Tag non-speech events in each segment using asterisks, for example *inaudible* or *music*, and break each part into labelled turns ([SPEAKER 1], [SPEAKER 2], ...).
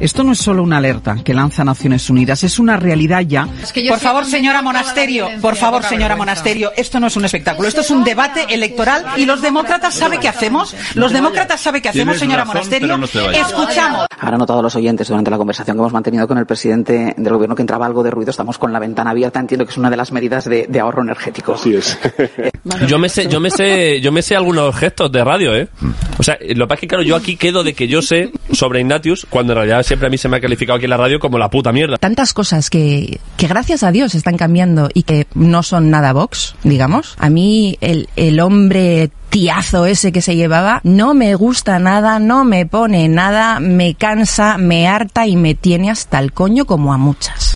[SPEAKER 1] Esto no es solo una alerta que lanza Naciones Unidas, es una realidad ya. por favor, señora Monasterio, por favor, señora Monasterio, esto no es un espectáculo, esto es un debate electoral y los demócratas saben qué hacemos. Los demócratas saben qué hacemos, señora Monasterio. Escuchamos.
[SPEAKER 2] Habrán notado los oyentes durante la conversación que hemos mantenido con el presidente del gobierno que entraba algo de ruido. Estamos con la ventana abierta. Entiendo que es una de las medidas de, de ahorro energético.
[SPEAKER 3] Así es. *laughs*
[SPEAKER 4] Yo me sé, yo me sé, yo me sé algunos gestos de radio, ¿eh? O sea, lo que pasa es que claro, yo aquí quedo de que yo sé sobre Ignatius, cuando en realidad siempre a mí se me ha calificado aquí en la radio como la puta mierda.
[SPEAKER 5] Tantas cosas que, que gracias a Dios están cambiando y que no son nada Vox, digamos. A mí el, el hombre tiazo ese que se llevaba no me gusta nada, no me pone nada, me cansa, me harta y me tiene hasta el coño como a muchas.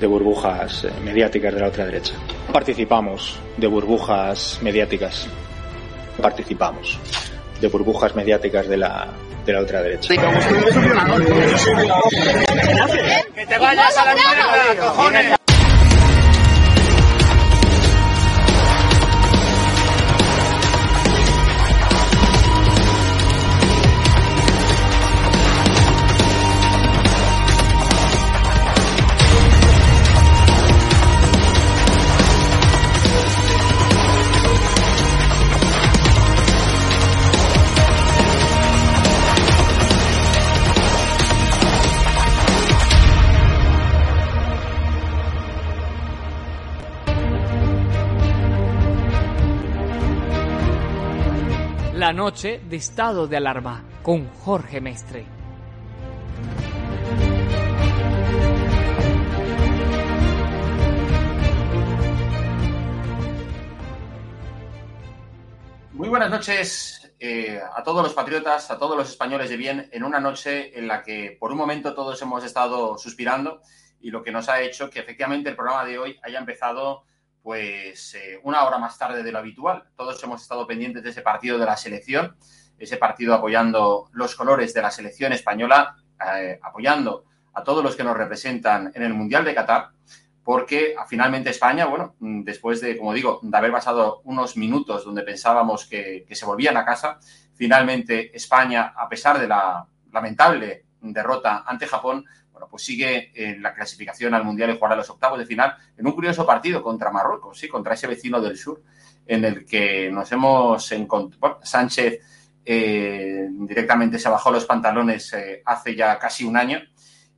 [SPEAKER 6] de burbujas eh, mediáticas de la ultraderecha. Participamos de burbujas mediáticas. Participamos de burbujas mediáticas de la, de la ultraderecha.
[SPEAKER 7] ¡Que te vayas a la mierda, cojones!
[SPEAKER 8] Noche de estado de alarma con Jorge Mestre.
[SPEAKER 9] Muy buenas noches eh, a todos los patriotas, a todos los españoles de bien, en una noche en la que por un momento todos hemos estado suspirando y lo que nos ha hecho que efectivamente el programa de hoy haya empezado pues eh, una hora más tarde de lo habitual. Todos hemos estado pendientes de ese partido de la selección, ese partido apoyando los colores de la selección española, eh, apoyando a todos los que nos representan en el Mundial de Qatar, porque ah, finalmente España, bueno, mm, después de, como digo, de haber pasado unos minutos donde pensábamos que, que se volvían a casa, finalmente España, a pesar de la lamentable derrota ante Japón, pues sigue en la clasificación al Mundial y jugará los octavos de final en un curioso partido contra Marruecos, sí, contra ese vecino del sur, en el que nos hemos encontrado. Sánchez eh, directamente se bajó los pantalones eh, hace ya casi un año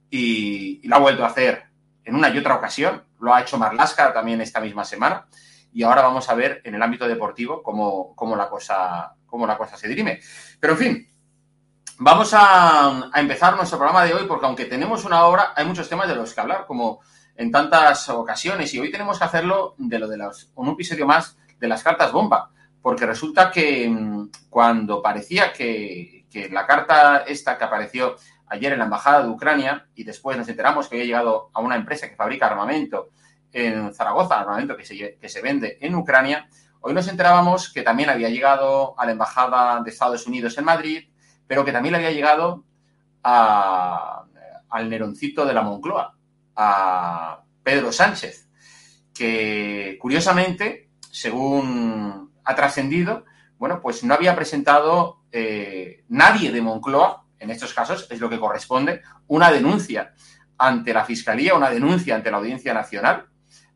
[SPEAKER 9] y, y, lo ha vuelto a hacer en una y otra ocasión. Lo ha hecho Marlasca también esta misma semana. Y ahora vamos a ver en el ámbito deportivo cómo, cómo la, cosa, cómo la cosa se dirime. Pero en fin, vamos a, empezar nuestro programa de hoy porque aunque tenemos una hora, hay muchos temas de los que hablar, como en tantas ocasiones. Y hoy tenemos que hacerlo de lo de los, un episodio más de las cartas bomba. Porque resulta que mm, cuando parecía que, la carta esta que apareció ayer en la Embajada de Ucrania y después nos enteramos que había llegado a una empresa que fabrica armamento en Zaragoza, armamento que se vende en Ucrania, hoy nos enterábamos que también había llegado a la Embajada de Estados Unidos en Madrid, pero que también le había llegado a, al Neroncito de la Moncloa, a Pedro Sánchez, que curiosamente, según ha trascendido, bueno, pues no había presentado eh, nadie de Moncloa en estos casos es lo que corresponde, una denuncia ante la Fiscalía, una denuncia ante la Audiencia Nacional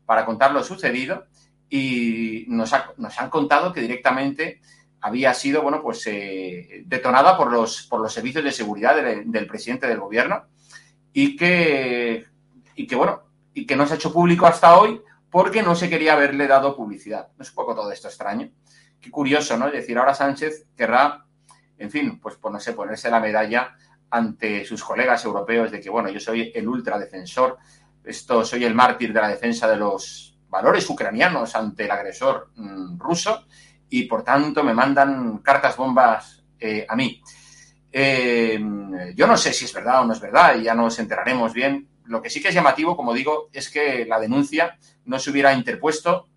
[SPEAKER 9] para contar lo sucedido y ha, nos han contado que directamente había sido, bueno, pues eh, detonada por los, por los servicios de seguridad del, del presidente del gobierno y que, y que, bueno, y que no se ha hecho público hasta hoy porque no se quería haberle dado publicidad. ¿No es un poco todo esto extraño? Qué curioso, ¿no? Es decir, ahora Sánchez querrá en fin, pues, pues no sé, ponerse la medalla ante sus colegas europeos de que, bueno, yo soy el ultradefensor, esto soy el mártir de la defensa de los valores ucranianos ante el agresor mmm, ruso y, por tanto, me mandan cartas bombas eh, a mí. Eh, yo no sé si es verdad o no es verdad y ya nos enteraremos bien. Lo que sí que es llamativo, como digo, es que la denuncia no se hubiera interpuesto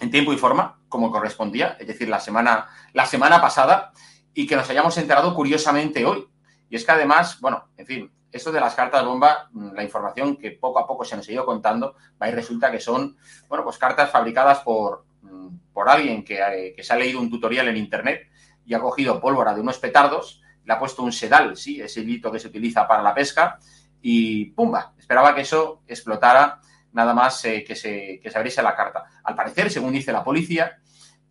[SPEAKER 9] en tiempo y forma, como correspondía, es decir, la semana, la semana pasada, y que nos hayamos enterado curiosamente hoy. Y es que además, bueno, en fin, esto de las cartas bomba, mm, la información que poco a poco se nos ha ido contando, va resulta que son, bueno, pues cartas fabricadas por, por alguien que, eh, que se ha leído un tutorial en Internet y ha cogido pólvora de unos petardos, le ha puesto un sedal, sí, ese hilito que se utiliza para la pesca, y ¡pumba! Esperaba que eso explotara nada más eh, que, se, que se abriese la carta. Al parecer, según dice la policía,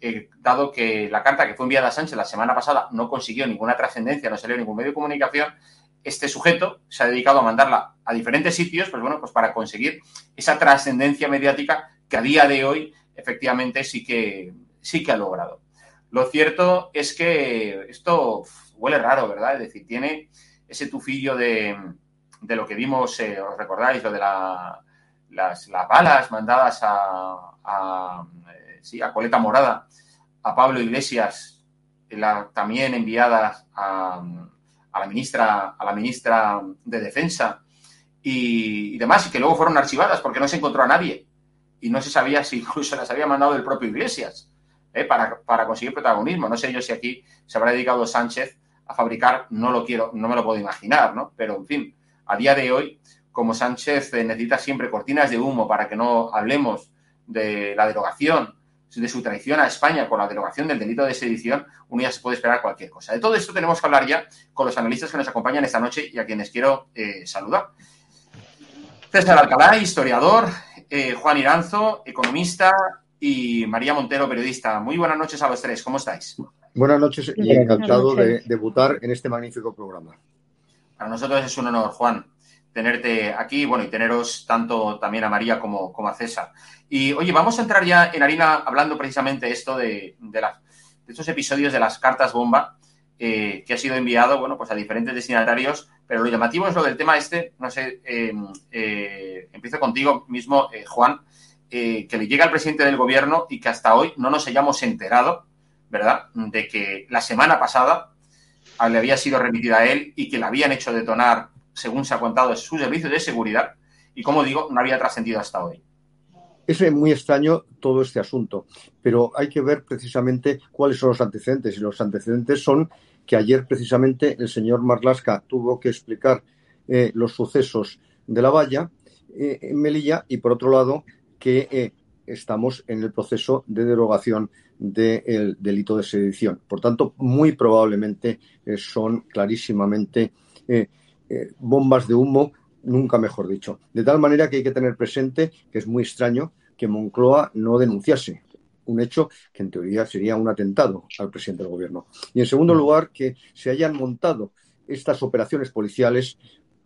[SPEAKER 9] eh, dado que la carta que fue enviada a Sánchez la semana pasada no consiguió ninguna trascendencia, no salió ningún medio de comunicación, este sujeto se ha dedicado a mandarla a diferentes sitios, pues bueno, pues para conseguir esa trascendencia mediática que a día de hoy efectivamente sí que, sí que ha logrado. Lo cierto es que esto huele raro, ¿verdad? Es decir, tiene ese tufillo de, de lo que vimos, eh, os recordáis, lo de la, las, las, balas mandadas a, a sí, a Coleta Morada, a Pablo Iglesias, también enviadas a, a, la ministra, a la ministra de Defensa y, y, demás, y que luego fueron archivadas porque no se encontró a nadie y no se sabía si incluso las había mandado el propio Iglesias ¿eh? para, para conseguir protagonismo. No sé yo si aquí se habrá dedicado Sánchez a fabricar, no lo quiero, no me lo puedo imaginar, ¿no? Pero en fin, a día de hoy, como Sánchez necesita siempre cortinas de humo para que no hablemos de la derogación de su traición a España con la derogación del delito de sedición, uno ya se puede esperar cualquier cosa. De todo esto tenemos que hablar ya con los analistas que nos acompañan esta noche y a quienes quiero eh, saludar. César Alcalá, historiador, eh, Juan Iranzo, economista, y María Montero, periodista. Muy buenas noches a los tres, ¿cómo estáis?
[SPEAKER 3] Buenas noches y encantado de debutar en este magnífico programa.
[SPEAKER 9] Para nosotros es un honor, Juan tenerte aquí, bueno, y teneros tanto también a María como, como a César. Y oye, vamos a entrar ya en harina hablando precisamente esto de, de, estos episodios de las cartas bomba eh, que ha sido enviado, bueno, pues a diferentes destinatarios, pero lo llamativo es lo del tema este, no sé, eh, eh, empiezo contigo mismo, eh, Juan, que le llega al presidente del gobierno y que hasta hoy no nos hayamos enterado, ¿verdad?, de que la semana pasada le había sido remitida a él y que le habían hecho detonar según se ha contado, su servicio de seguridad y, como digo, no había trascendido hasta hoy.
[SPEAKER 3] Es muy extraño todo este asunto, pero hay que ver precisamente cuáles son los antecedentes. Y los antecedentes son que ayer precisamente el señor Marlasca tuvo que explicar eh, los sucesos de la valla eh, en Melilla y, por otro lado, que eh, estamos en el proceso de derogación del delito de sedición. Por tanto, muy probablemente son clarísimamente bombas de humo nunca mejor dicho. De tal manera que hay que tener presente que es muy extraño que Moncloa no denunciase un hecho que en teoría sería un atentado al presidente del gobierno. Y en segundo lugar, que se hayan montado estas operaciones policiales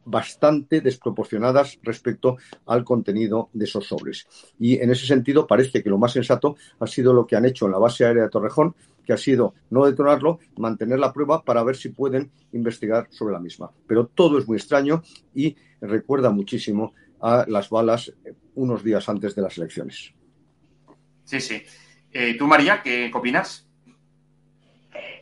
[SPEAKER 3] bastante desproporcionadas respecto al contenido de esos sobres. Y en ese sentido parece que lo más sensato ha sido lo que han hecho en la base aérea de Torrejón, que ha sido no detonarlo, mantener la prueba para ver si pueden investigar sobre la misma. Pero todo es muy extraño y recuerda muchísimo a las balas unos días antes de las elecciones.
[SPEAKER 9] Sí, sí. Eh, ¿Tú, María, qué opinas?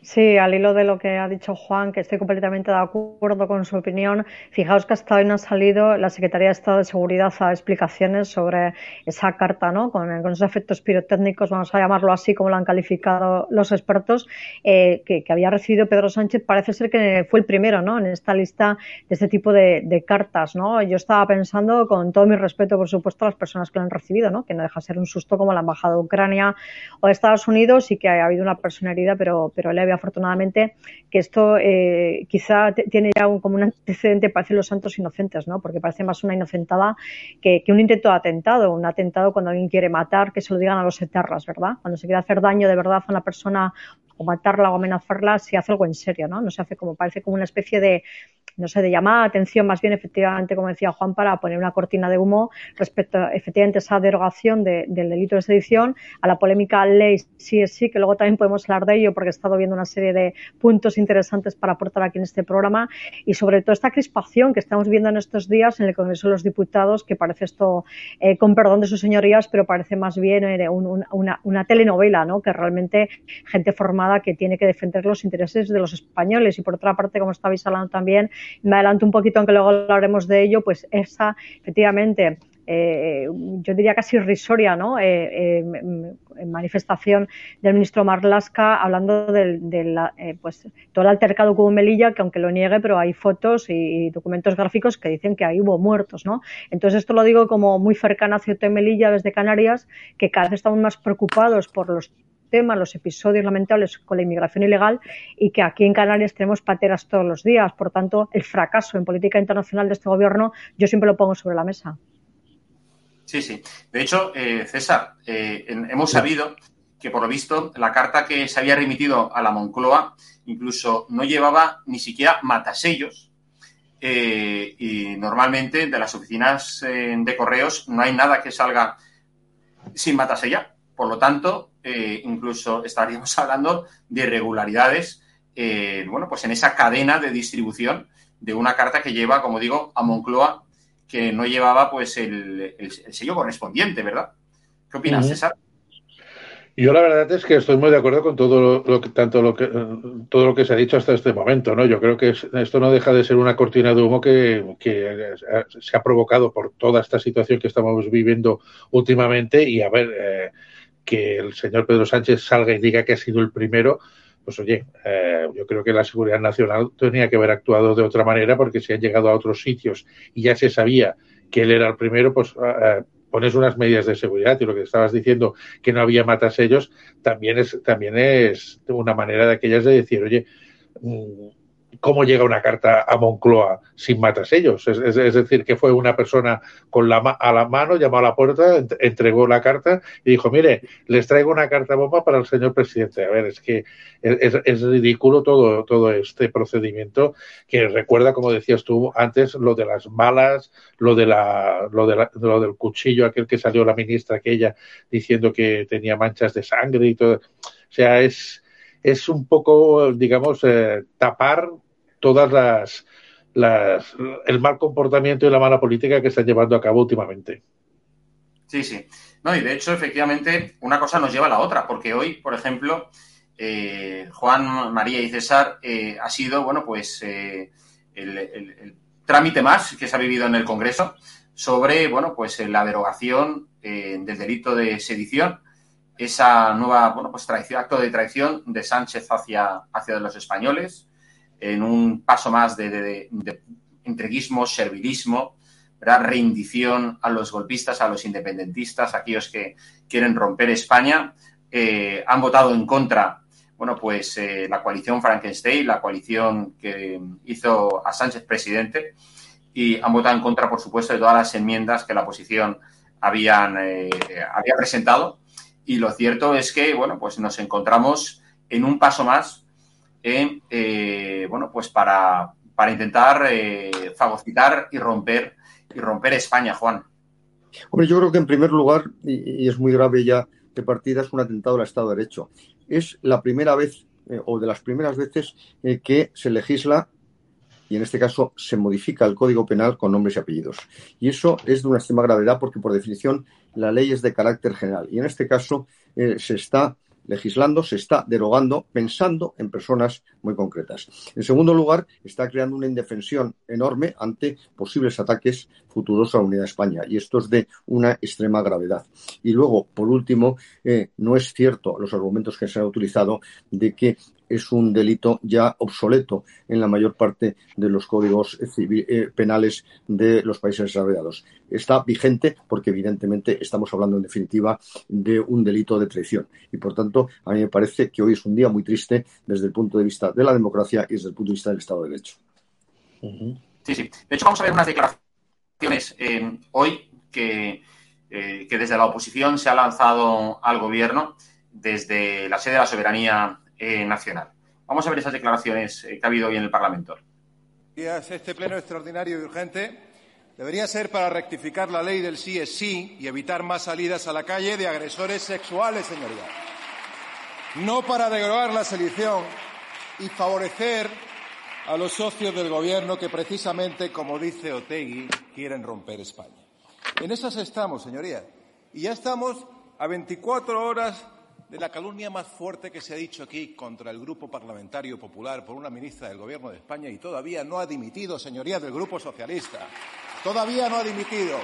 [SPEAKER 10] Sí, al hilo de lo que ha dicho Juan, que estoy completamente de acuerdo con su opinión. Fijaos que hasta hoy no ha salido la Secretaría de Estado de Seguridad a explicaciones sobre esa carta, ¿no? Con, esos efectos pirotécnicos, vamos a llamarlo así como lo han calificado los expertos, eh, que, había recibido Pedro Sánchez. Parece ser que fue el primero, ¿no? En esta lista de este tipo de, cartas, ¿no? Yo estaba pensando, con todo mi respeto, por supuesto, a las personas que lo han recibido, ¿no? Que no deja de ser un susto como la Embajada de Ucrania o de Estados Unidos y que ha habido una persona herida, pero, pero leve afortunadamente, que esto eh, quizá tiene ya un, como un antecedente, parece los santos inocentes, ¿no? Porque parece más una inocentada que, un intento de atentado, un atentado cuando alguien quiere matar, que se lo digan a los eterras, ¿verdad? Cuando se quiere hacer daño de verdad a una persona o matarla o amenazarla, se hace algo en serio, ¿no? No se hace como, parece como una especie de, no sé, de llamada atención más bien efectivamente, como decía Juan, para poner una cortina de humo respecto a efectivamente esa derogación del delito de sedición, a la polémica ley sí es sí, que luego también podemos hablar de ello porque he estado viendo una serie de puntos interesantes para aportar aquí en este programa y sobre todo esta crispación que estamos viendo en estos días en el Congreso de los Diputados, que parece esto, eh, con perdón de sus señorías, pero parece más bien eh, una, una, telenovela, ¿no? Que realmente gente formada que tiene que defender los intereses de los españoles y por otra parte, como estabais hablando también, me adelanto un poquito, aunque luego hablaremos de ello, pues esa, efectivamente, eh, yo diría casi irrisoria, ¿no? Eh, eh, manifestación del ministro Marlaska hablando del, pues todo el altercado en Melilla, que aunque lo niegue, pero hay fotos y, documentos gráficos que dicen que ahí hubo muertos, ¿no? Entonces esto lo digo como muy cercana a Ceuta y Melilla desde Canarias, que cada vez estamos más preocupados por los temas, los episodios lamentables con la inmigración ilegal y que aquí en Canarias tenemos pateras todos los días. Por tanto, el fracaso en política internacional de este gobierno yo siempre lo pongo sobre la mesa.
[SPEAKER 9] Sí, sí. De hecho, eh, César, eh, hemos sabido que por lo visto la carta que se había remitido a la Moncloa incluso no llevaba ni siquiera matasellos. Eh, y normalmente de las oficinas de correos no hay nada que salga sin matasella. Por lo tanto, eh, incluso estaríamos *laughs* hablando de irregularidades, eh, bueno, pues en esa cadena de distribución de una carta que lleva, como digo, a Moncloa, que no llevaba pues el, sello correspondiente, ¿verdad? ¿Qué opinas, César?
[SPEAKER 11] Yo la verdad es que estoy muy de acuerdo con todo lo, que tanto lo que todo lo que se ha dicho hasta este momento, ¿no? Yo creo que esto no deja de ser una cortina de humo que, se ha provocado por toda esta situación que estamos viviendo últimamente y a ver eh, que el señor Pedro Sánchez salga y diga que ha sido el primero, pues oye, eh, yo creo que la seguridad nacional tenía que haber actuado de otra manera porque si han llegado a otros sitios y ya se sabía que él era el primero, pues eh, pones unas medidas de seguridad. Y lo que estabas diciendo que no había matasellos también es también es una manera de aquellas de decir, oye, mm, cómo llega una carta a Moncloa sin matasellos. Es, es, decir, que fue una persona con la a la mano, llamó a la puerta, entregó la carta y dijo, mire, les traigo una carta bomba para el señor presidente. A ver, es que es, ridículo todo, todo este procedimiento que recuerda, como decías tú antes, lo de las malas, lo, de la, lo, de lo del cuchillo, aquel que salió la ministra aquella diciendo que tenía manchas de sangre y todo. O sea, es es un poco, digamos, eh, tapar todas las, las, el mal comportamiento y la mala política que están llevando a cabo últimamente.
[SPEAKER 9] Sí, sí. No, y de hecho, efectivamente, una cosa nos lleva a la otra, porque hoy, por ejemplo, eh, Juan, María y César eh, ha sido, bueno, pues el, el, trámite más que se ha vivido en el Congreso sobre, bueno, pues la derogación del delito de sedición esa nueva, bueno, pues acto de traición de Sánchez hacia, hacia los españoles, en un paso más de, entreguismo, servilismo, rendición a los golpistas, a los independentistas, aquellos que quieren romper España. Eh, han votado en contra, bueno, pues eh, la coalición Frankenstein, la coalición que hizo a Sánchez presidente. y han votado en contra, por supuesto, de todas las enmiendas que la oposición habían, eh, había presentado. Y lo cierto es que, bueno, pues nos encontramos en un paso más, eh, bueno, pues para, para intentar eh, fagocitar y romper, y romper España, Juan.
[SPEAKER 3] Hombre, yo creo que en primer lugar, y, es muy grave ya de partida, es un atentado al Estado de Derecho. Es la primera vez, eh, o de las primeras veces, que se legisla y en este caso se modifica el Código Penal con nombres y apellidos. Y eso es de una extrema gravedad porque, por definición, la ley es de carácter general. Y en este caso eh, se está legislando, se está derogando pensando en personas muy concretas. En segundo lugar, está creando una indefensión enorme ante posibles ataques futuros a la unidad España y esto es de una extrema gravedad. Y luego, por último, eh, no es cierto los argumentos que se han utilizado de que es un delito ya obsoleto en la mayor parte de los códigos eh, penales de los países desarrollados. Está vigente porque evidentemente estamos hablando en definitiva de un delito de traición y por tanto a mí me parece que hoy es un día muy triste desde el punto de vista de la democracia y desde el punto de vista del Estado de Derecho.
[SPEAKER 9] Sí, sí. De hecho vamos a ver unas declaraciones eh, hoy que, eh, que desde la oposición se ha lanzado al gobierno desde la sede de la soberanía eh, nacional. Vamos a ver esas declaraciones eh, que ha habido hoy en el Parlamento.
[SPEAKER 12] Este pleno extraordinario y urgente debería ser para rectificar la ley del sí es sí y evitar más salidas a la calle de agresores sexuales, señoría. No para derogar la selección y favorecer a los socios del Gobierno que precisamente, como dice Otegui, quieren romper España. En esas estamos, señoría. Y ya estamos a 24 horas de la calumnia más fuerte que se ha dicho aquí contra el Grupo Parlamentario Popular por una ministra del Gobierno de España y todavía no ha dimitido, señoría del Grupo Socialista. Todavía no ha dimitido.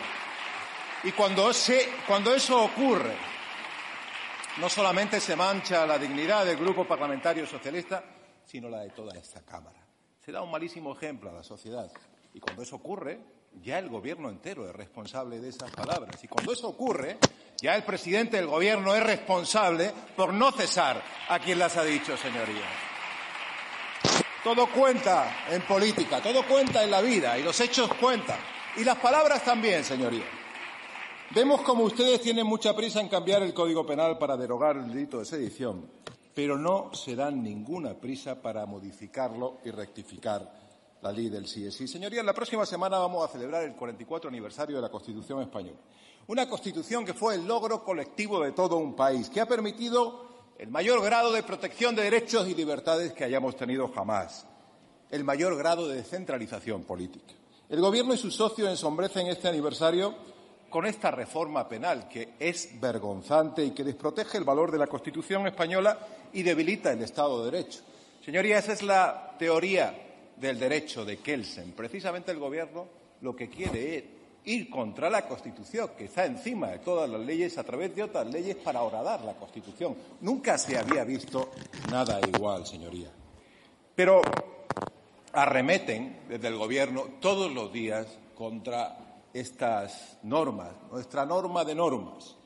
[SPEAKER 12] Y cuando, cuando eso ocurre, no solamente se mancha la dignidad del Grupo Parlamentario Socialista, sino la de toda esta Cámara. Se da un malísimo ejemplo a la sociedad. Y cuando eso ocurre, ya el Gobierno entero es responsable de esas palabras. Y cuando eso ocurre, ya el presidente del Gobierno es responsable por no cesar a quien las ha dicho, señorías. Todo cuenta en política, todo cuenta en la vida y los hechos cuentan. Y las palabras también, señorías. Vemos como ustedes tienen mucha prisa en cambiar el Código Penal para derogar el delito de sedición, pero no se dan ninguna prisa para modificarlo y rectificar la ley del sí sí. Señorías, la próxima semana vamos a celebrar el 44 aniversario de la Constitución española. Una Constitución que fue el logro colectivo de todo un país, que ha permitido el mayor grado de protección de derechos y libertades que hayamos tenido jamás, el mayor grado de descentralización política. El Gobierno y sus socios ensombrecen este aniversario con esta reforma penal que es vergonzante y que desprotege el valor de la Constitución española y debilita el Estado de Derecho. Señoría, esa es la teoría del derecho de Kelsen. Precisamente el Gobierno lo que quiere es ir contra la Constitución, que está encima de todas las leyes, a través de otras leyes para horadar la Constitución. Nunca se había visto nada igual, señoría. Pero arremeten desde el Gobierno todos los días contra estas normas, nuestra norma de normas,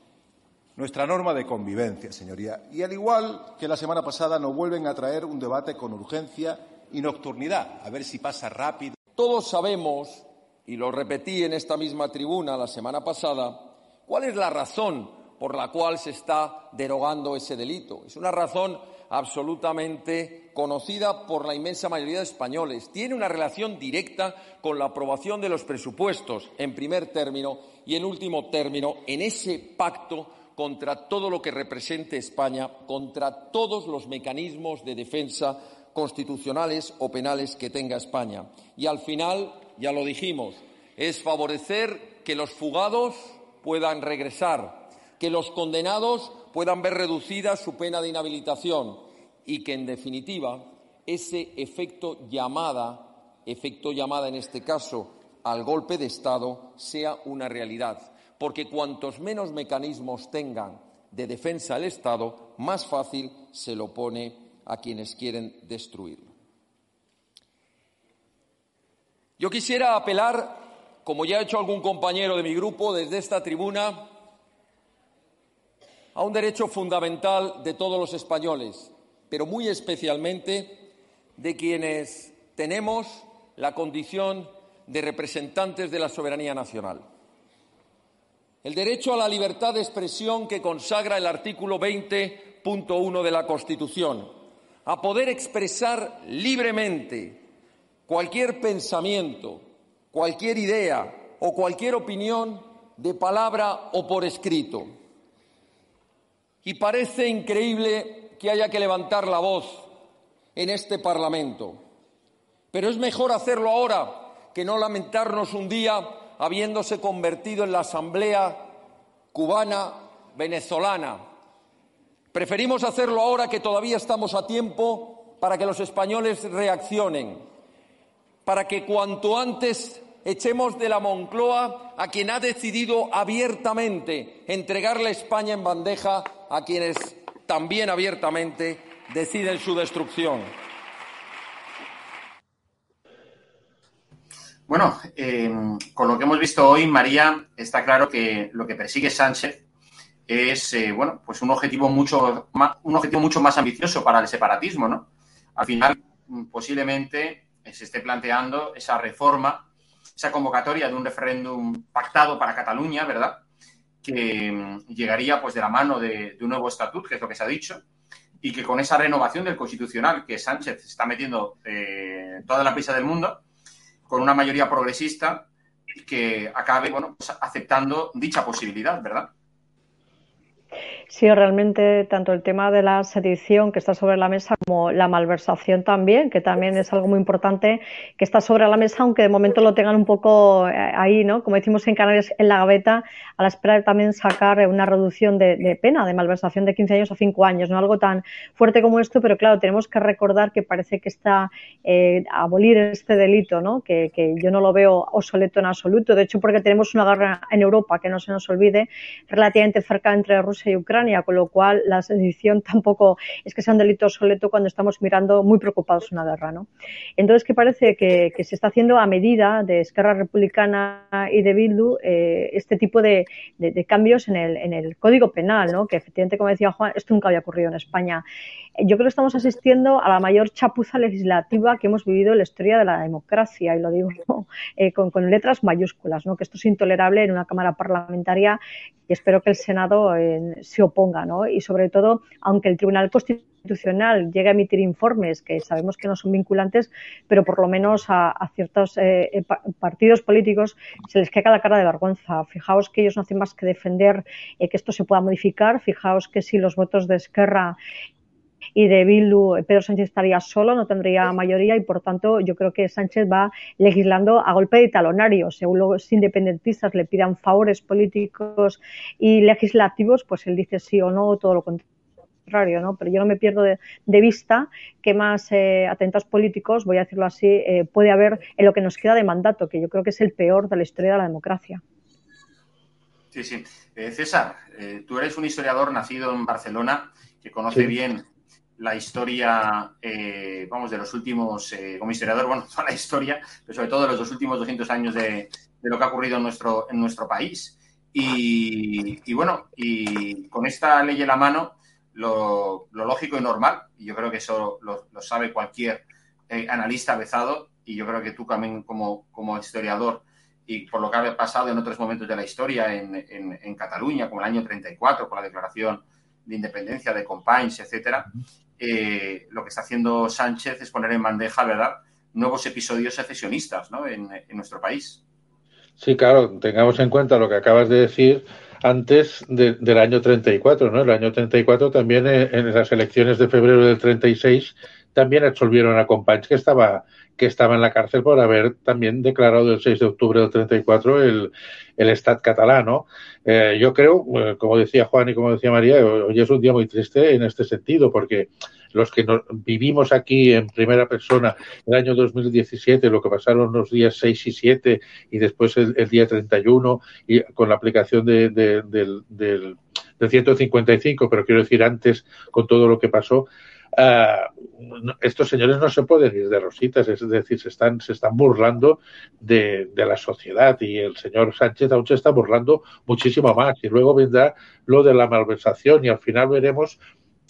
[SPEAKER 12] nuestra norma de convivencia, señoría. Y al igual que la semana pasada, nos vuelven a traer un debate con urgencia y nocturnidad, a ver si pasa rápido.
[SPEAKER 13] Todos sabemos y lo repetí en esta misma tribuna la semana pasada, ¿cuál es la razón por la cual se está derogando ese delito? Es una razón absolutamente conocida por la inmensa mayoría de españoles. Tiene una relación directa con la aprobación de los presupuestos, en primer término, y en último término, en ese pacto contra todo lo que represente España, contra todos los mecanismos de defensa constitucionales o penales que tenga España. Y al final, ya lo dijimos, es favorecer que los fugados puedan regresar, que los condenados puedan ver reducida su pena de inhabilitación y que, en definitiva, ese efecto llamada, efecto llamada en este caso al golpe de Estado, sea una realidad. Porque cuantos menos mecanismos tengan de defensa del Estado, más fácil se lo pone a quienes quieren destruirlo. Yo quisiera apelar, como ya ha hecho algún compañero de mi grupo desde esta tribuna, a un derecho fundamental de todos los españoles, pero muy especialmente de quienes tenemos la condición de representantes de la soberanía nacional. El derecho a la libertad de expresión que consagra el artículo 20.1 de la Constitución, a poder expresar libremente cualquier pensamiento, cualquier idea o cualquier opinión de palabra o por escrito. Y parece increíble que haya que levantar la voz en este Parlamento. Pero es mejor hacerlo ahora que no lamentarnos un día habiéndose convertido en la Asamblea cubana venezolana. Preferimos hacerlo ahora que todavía estamos a tiempo para que los españoles reaccionen, para que cuanto antes echemos de la Moncloa a quien ha decidido abiertamente entregarle España en bandeja a quienes también abiertamente deciden su destrucción.
[SPEAKER 9] Bueno, em, con lo que hemos visto hoy, María, está claro que lo que persigue Sánchez es, eh, bueno, pues un objetivo mucho más, un objetivo mucho más ambicioso para el separatismo, ¿no? Al final, posiblemente se esté planteando esa reforma, esa convocatoria de un referéndum pactado para Cataluña, ¿verdad? Que em, llegaría, pues, de la mano de, un nuevo estatuto, que es lo que se ha dicho, y que con esa renovación del constitucional que Sánchez está metiendo eh, toda la prisa del mundo, con una mayoría progresista que acabe bueno, pues, aceptando dicha posibilidad, ¿verdad?
[SPEAKER 10] Sí, realmente tanto el tema de la sedición que está sobre la mesa como la malversación también, que también es algo muy importante que está sobre la mesa, aunque de momento lo tengan un poco eh, ahí, ¿no? Como decimos en Canarias, en la gaveta, a la espera de también sacar una reducción de, pena, de malversación de 15 años a 5 años, no algo tan fuerte como esto, pero claro, tenemos que recordar que parece que está eh, abolir este delito, ¿no? Que, que yo no lo veo obsoleto en absoluto. De hecho, porque tenemos una guerra en Europa, que no se nos olvide, relativamente cerca entre Rusia y Ucrania con lo cual la sedición *laughs* tampoco es que sea un delito obsoleto cuando estamos mirando muy preocupados una guerra. ¿no? Entonces, que parece que, se está haciendo a medida de Esquerra Republicana y de Bildu eh, este tipo de, cambios en el, Código Penal, ¿no? que efectivamente, como decía Juan, esto nunca había ocurrido en España. Yo creo que estamos asistiendo a la mayor chapuza legislativa que hemos vivido en la historia de la democracia, y lo digo *laughs* eh, con, con, letras mayúsculas, ¿no? que esto es intolerable en una Cámara Parlamentaria y espero que el Senado eh, se oponga. Y sobre todo, aunque el Tribunal Constitucional llegue a emitir informes que sabemos que no son vinculantes, pero por lo menos a, ciertos eh, partidos políticos se les queda la cara de vergüenza. Fijaos que ellos no hacen más que defender que esto se pueda modificar. Fijaos que si los votos de Esquerra y de Bildu Pedro Sánchez estaría solo, no tendría mayoría y por tanto yo creo que Sánchez va legislando a golpe de talonario. Según los independentistas le pidan favores políticos y legislativos, pues él dice sí o no, todo lo contrario. ¿no? Pero yo no me pierdo de, vista que más eh, atentos políticos, voy a decirlo así, eh, puede haber en lo que nos queda de mandato, que yo creo que es el peor de la historia de la democracia.
[SPEAKER 9] Sí, sí. Eh, César, tú eres un historiador nacido en Barcelona que conoce bien la historia, eh, vamos, de los últimos, eh, como historiador, bueno, *laughs* toda la historia, pero sobre todo de los dos últimos 200 años de, lo que ha ocurrido en nuestro, en nuestro país. Y, bueno, y con esta ley en la mano, lo, lógico y normal, y yo creo que eso lo, sabe cualquier eh, analista avezado, y yo creo que tú también como, como historiador, y por lo que ha pasado en otros momentos de la historia en, en, en Cataluña, como el año 34, con la declaración de independencia de Companys, etcétera, eh, lo que está haciendo Sánchez es poner en bandeja, ¿verdad?, nuevos episodios secesionistas ¿no? en, nuestro país.
[SPEAKER 11] Sí, claro, tengamos en cuenta lo que acabas de decir antes del año 34, ¿no? El año 34 también eh, en, las elecciones de febrero del 36 también absolvieron a Companys que estaba que estaba en la cárcel por haber también declarado el 6 de octubre del 34 el, el Estat catalano. Eh, yo creo, eh, como decía Juan y como decía María, hoy es un día muy triste en este sentido, porque los que vivimos aquí en primera persona el año 2017, lo que pasaron los días 6 y 7 y después el, día 31 y con la aplicación de, del, del, del 155, pero quiero decir antes con todo lo que pasó, uh, estos señores no se pueden ir de rositas, es decir, se están, se están burlando de, de, la sociedad y el señor Sánchez aún se está burlando muchísimo más. Y luego vendrá lo de la malversación y al final veremos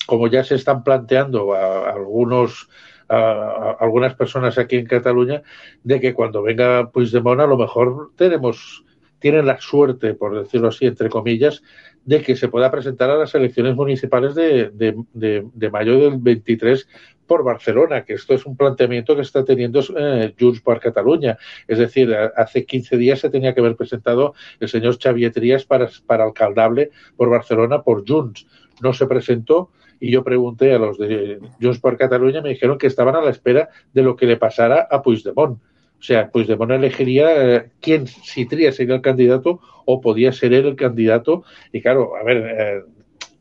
[SPEAKER 11] como ya se están planteando a, algunos a, algunas personas aquí en Cataluña de que cuando venga Puigdemont a lo mejor tenemos tienen la suerte, por decirlo así, entre comillas, de que se pueda presentar a las elecciones municipales de, de, mayo del 23 por Barcelona, que esto es un planteamiento que está teniendo eh, Junts per Cataluña. Es decir, hace 15 días se tenía que haber presentado el señor Xavier Trías para, para alcaldable por Barcelona por Junts. No se presentó y yo pregunté a los de Junts per Cataluña me dijeron que estaban a la espera de lo que le pasara a Puigdemont. O sea, Puigdemont elegiría eh, quién, si sería el candidato o podía ser él el candidato. Y claro, a ver, eh,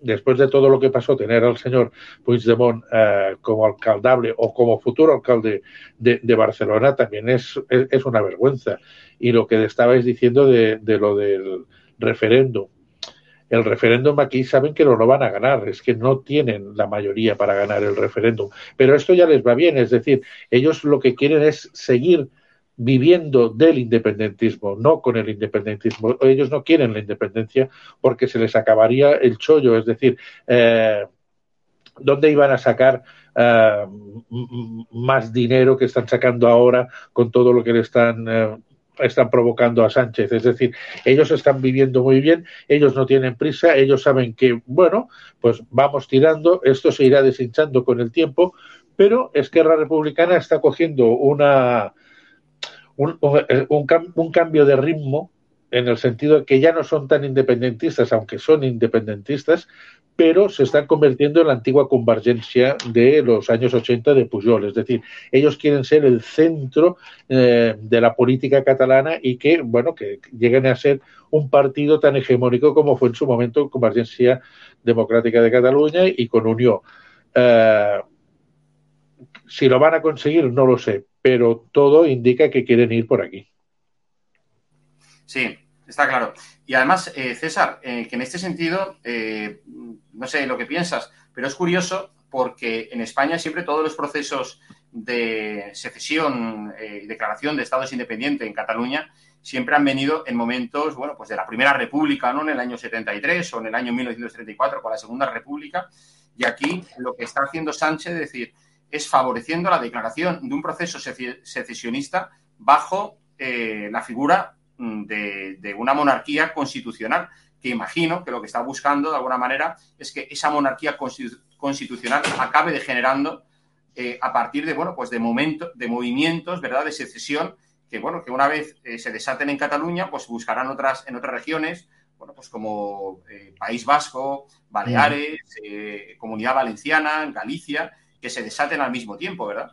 [SPEAKER 11] después de todo lo que pasó, tener al señor Puigdemont eh, como alcaldable o como futuro alcalde de, Barcelona también es, es, una vergüenza. Y lo que estabais diciendo de, de lo del referéndum, el referéndum aquí saben que no lo van a ganar, es que no tienen la mayoría para ganar el referéndum. Pero esto ya les va bien, es decir, ellos lo que quieren es seguir viviendo del independentismo, no con el independentismo. Ellos no quieren la independencia porque se les acabaría el chollo, es decir, eh, ¿dónde iban a sacar eh, más dinero que están sacando ahora con todo lo que le están eh, están provocando a Sánchez. Es decir, ellos están viviendo muy bien, ellos no tienen prisa, ellos saben que, bueno, pues vamos tirando, esto se irá deshinchando con el tiempo, pero Esquerra Republicana está cogiendo una, un, un cambio de ritmo en el sentido de que ya no son tan independentistas, aunque son independentistas, pero se están convirtiendo en la antigua convergencia de los años 80 de Pujol. Es decir, ellos quieren ser el centro eh, de la política catalana y que, bueno, que lleguen a ser un partido tan hegemónico como fue en su momento Convergencia Democrática de Cataluña y con Unión. Eh, si lo van a conseguir, no lo sé, pero todo indica que quieren ir por aquí.
[SPEAKER 9] Sí, está claro. Y además, eh, César, que en este sentido, no sé lo que piensas, pero es curioso porque en España siempre todos los procesos de secesión y eh, declaración de estados independientes en Cataluña siempre han venido en momentos, bueno, pues de la Primera República, ¿no? En el año 73 o en el año 1934 con la Segunda República. Y aquí lo que está haciendo Sánchez, es decir, es favoreciendo la declaración de un proceso secesionista bajo eh, la figura mm, de, una monarquía constitucional que imagino que lo que está buscando de alguna manera es que esa monarquía constitucional acabe degenerando eh, a partir de, bueno, pues de momentos, de movimientos, ¿verdad?, de secesión que, bueno, que una vez eh, se desaten en Cataluña, pues buscarán otras, en otras regiones, bueno, pues como País Vasco, Baleares, Comunidad Valenciana, Galicia, que se desaten al mismo tiempo, ¿verdad?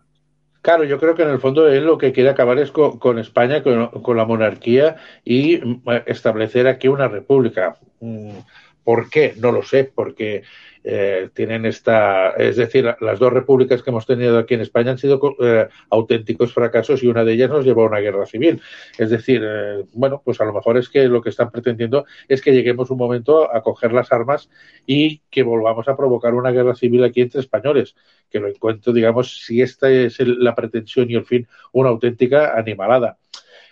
[SPEAKER 11] Claro, yo creo que en el fondo él lo que quiere acabar es con, España, con, la monarquía y mm, establecer aquí una república. Mm, ¿Por qué? No lo sé, porque eh, tienen esta, es decir, las dos repúblicas que hemos tenido aquí en España han sido eh, auténticos fracasos y una de ellas nos llevó a una guerra civil. Es decir, eh, bueno, pues a lo mejor es que lo que están pretendiendo es que lleguemos un momento a coger las armas y que volvamos a provocar una guerra civil aquí entre españoles, que lo encuentro, digamos, si esta es la pretensión y el fin, una auténtica animalada.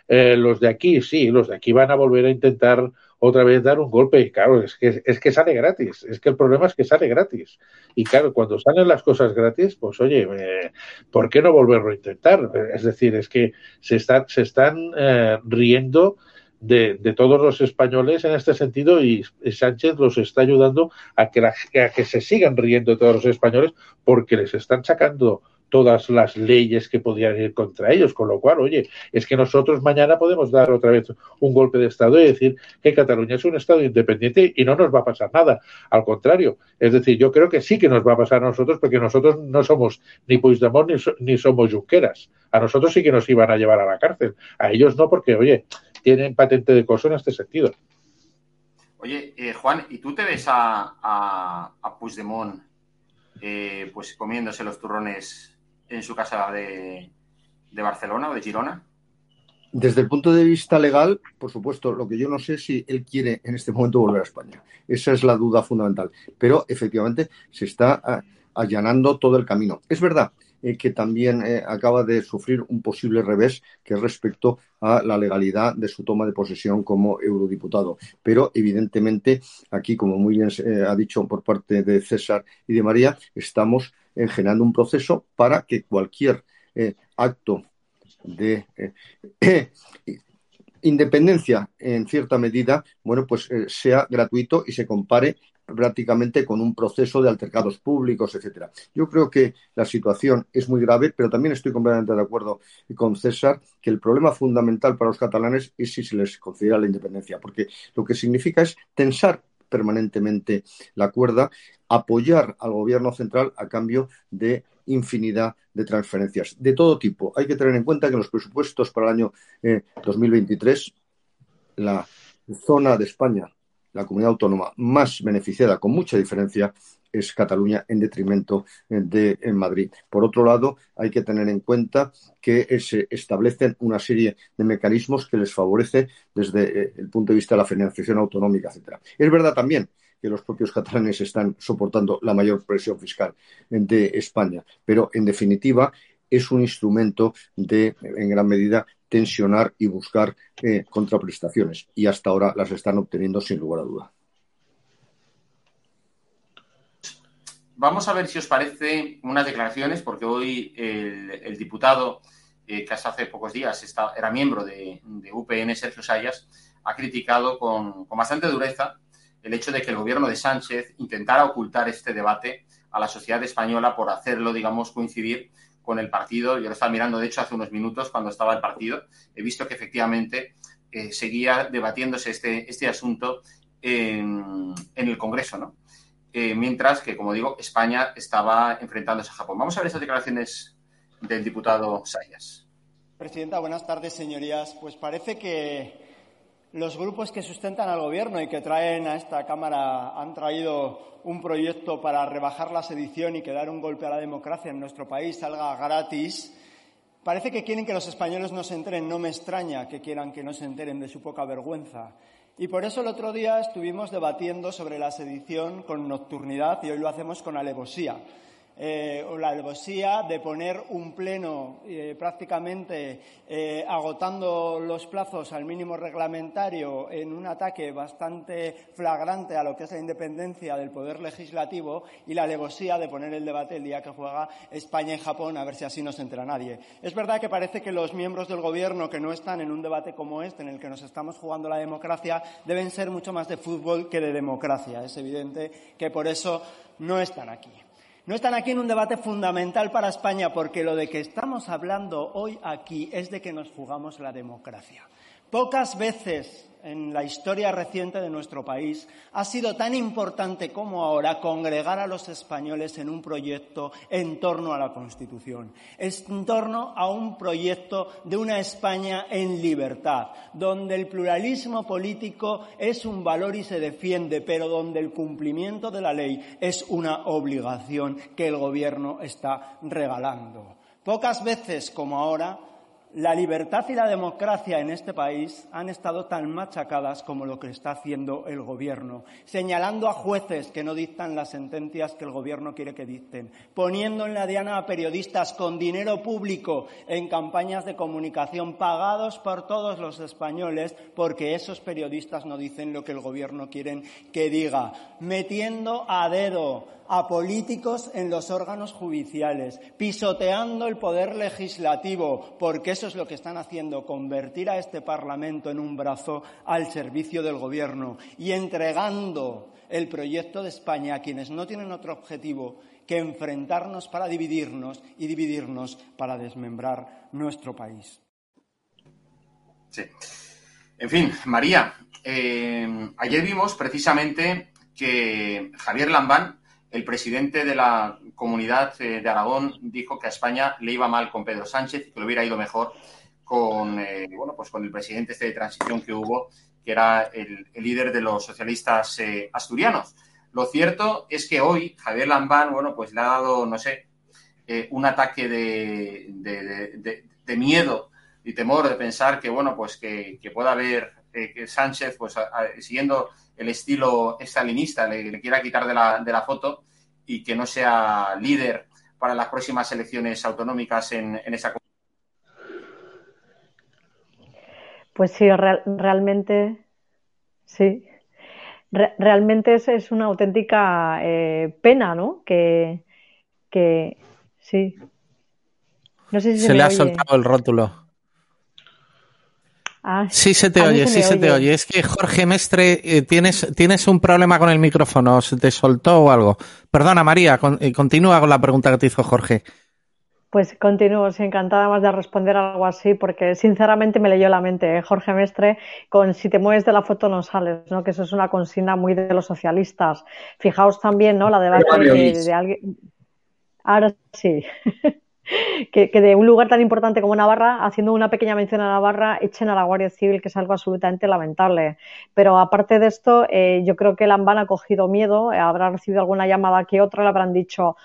[SPEAKER 11] los de aquí, sí, los de aquí van a volver a intentar otra vez dar un golpe. Y claro, es que, es que sale gratis. Es que el problema es que sale gratis. Y claro, cuando salen las cosas gratis, pues oye, eh, ¿por qué no volverlo a intentar? Es decir, es que se, están se están eh, riendo de, de, todos los españoles en este sentido y Sánchez los está ayudando a que, a que se sigan riendo de todos los españoles porque les están sacando todas las leyes que podían ir contra ellos, con lo cual, oye, es que nosotros mañana podemos dar otra vez un golpe de Estado y decir que Cataluña es un Estado independiente y no nos va a pasar nada. Al contrario, es decir, yo creo que sí que nos va a pasar a nosotros porque nosotros no somos ni Puigdemont ni, ni somos Junqueras. A nosotros sí que nos iban a llevar a la cárcel. A ellos no porque, oye, tienen patente de coso en este sentido.
[SPEAKER 9] Oye, eh, Juan, ¿y tú te ves a, a, Puigdemont eh, pues comiéndose los turrones en su casa de, Barcelona o de Girona?
[SPEAKER 3] Desde el punto de vista legal, por supuesto, lo que yo no sé si él quiere en este momento volver a España. Esa es la duda fundamental. Pero efectivamente se está ah, allanando todo el camino. Es verdad eh, que también eh, acaba de sufrir un posible revés que respecto a la legalidad de su toma de posesión como eurodiputado. Pero evidentemente aquí, como muy bien se ha dicho por parte de César y de María, estamos generando un proceso para que cualquier acto de *clears throat* independencia en cierta medida, bueno, pues sea gratuito y se compare prácticamente con un proceso de altercados públicos, etcétera. Yo creo que la situación es muy grave, pero también estoy completamente de acuerdo con César que el problema fundamental para los catalanes es si se les considera la independencia, porque lo que significa es tensar permanentemente la cuerda, apoyar al gobierno central a cambio de infinidad de transferencias de todo tipo. Hay que tener en cuenta que en los presupuestos para el año 2023 eh, la zona de España la comunidad autónoma más beneficiada, con mucha diferencia, es Cataluña en detrimento de Madrid. Por otro lado, hay que tener en cuenta que se establecen una serie de mecanismos que les favorece desde eh, el punto de vista de la financiación autonómica, etcétera. Es verdad también que los propios catalanes están soportando la mayor presión fiscal de España, pero en definitiva es un instrumento de, en gran medida, tensionar y buscar eh, contraprestaciones. Y hasta ahora las están obteniendo sin lugar a duda.
[SPEAKER 9] Vamos a ver si os parece unas declaraciones, porque hoy el, diputado eh, que hasta hace pocos días era miembro de, UPN, Sergio Sayas, ha criticado con, bastante dureza el hecho de que el gobierno de Sánchez intentara ocultar este debate a la sociedad española por hacerlo, digamos, coincidir con el partido. Yo lo estaba mirando, de hecho, hace unos minutos cuando estaba el partido. He visto que efectivamente eh, seguía debatiéndose este, este asunto en, el Congreso, ¿no? Eh, mientras que, como digo, España estaba enfrentándose a Japón. Vamos a ver esas declaraciones del diputado Sayas.
[SPEAKER 14] Presidenta, buenas tardes, señorías. Pues parece que los grupos que sustentan al Gobierno y que traen a esta Cámara han traído un proyecto para rebajar la sedición y que dar un golpe a la democracia en nuestro país salga gratis. Parece que quieren que los españoles no se enteren. No me extraña que quieran que no se enteren de su poca vergüenza. Y por eso el otro día estuvimos debatiendo sobre la sedición con nocturnidad y hoy lo hacemos con alevosía eh, la alevosía de poner un pleno eh, prácticamente eh, agotando los plazos al mínimo reglamentario en un ataque bastante flagrante a lo que es la independencia del poder legislativo y la alevosía de poner el debate el día que juega España y Japón a ver si así no se entera nadie. Es verdad que parece que los miembros del Gobierno que no están en un debate como este, en el que nos estamos jugando la democracia, deben ser mucho más de fútbol que de democracia. Es evidente que por eso no están aquí. No están aquí en un debate fundamental para España porque lo de que estamos hablando hoy aquí es de que nos jugamos la democracia. Pocas veces en la historia reciente de nuestro país ha sido tan importante como ahora congregar a los españoles en un proyecto en torno a la Constitución, en torno a un proyecto de una España en libertad, donde el pluralismo político es un valor y se defiende, pero donde el cumplimiento de la ley es una obligación que el Gobierno está regalando. Pocas veces como ahora la libertad y la democracia en este país han estado tan machacadas como lo que está haciendo el Gobierno, señalando a jueces que no dictan las sentencias que el Gobierno quiere que dicten, poniendo en la diana a periodistas con dinero público en campañas de comunicación pagados por todos los españoles porque esos periodistas no dicen lo que el Gobierno quiere que diga, metiendo a dedo a políticos en los órganos judiciales, pisoteando el poder legislativo, porque eso es lo que están haciendo, convertir a este Parlamento en un brazo al servicio del Gobierno y entregando el proyecto de España a quienes no tienen otro objetivo que enfrentarnos para dividirnos y dividirnos para desmembrar nuestro país.
[SPEAKER 9] Sí. En fin, María, eh, ayer vimos precisamente que Javier Lambán el presidente de la comunidad eh, de Aragón dijo que a España le iba mal con Pedro Sánchez y que le hubiera ido mejor con, eh, bueno, pues con el presidente este de transición que hubo, que era el, líder de los socialistas eh, asturianos. Lo cierto es que hoy Javier Lambán, bueno, pues le ha dado, no sé, un ataque de, miedo y temor de pensar que, bueno, pues que, pueda haber que Sánchez, pues siguiendo el estilo estalinista le, le quiera quitar de la, de la, foto y que no sea líder para las próximas elecciones autonómicas en, en esa
[SPEAKER 10] Pues sí, realmente, sí. realmente es, es, una auténtica eh, pena, ¿no? Que, que sí.
[SPEAKER 15] No sé si se, se le ha soltado el rótulo. Ah, sí se te oye, sí se te oye. Es que Jorge Mestre, eh, tienes, tienes un problema con el micrófono, se te soltó o algo. Perdona, María, eh, continúa con la pregunta que te hizo Jorge.
[SPEAKER 10] Pues continúo, sí, encantada más de responder algo así, porque sinceramente me leyó la mente ¿eh? Jorge Mestre con si te mueves de la foto no sales, ¿no? Que eso es una consigna muy de los socialistas. Fijaos también, ¿no? La debate de, de alguien. Ahora sí. *laughs* que, de un lugar tan importante como Navarra, haciendo una pequeña mención a Navarra, echen a la Guardia Civil, que es algo absolutamente lamentable. Pero aparte de esto, eh, yo creo que el AMBAN ha cogido miedo, eh, habrá recibido alguna llamada que otra, le habrán dicho,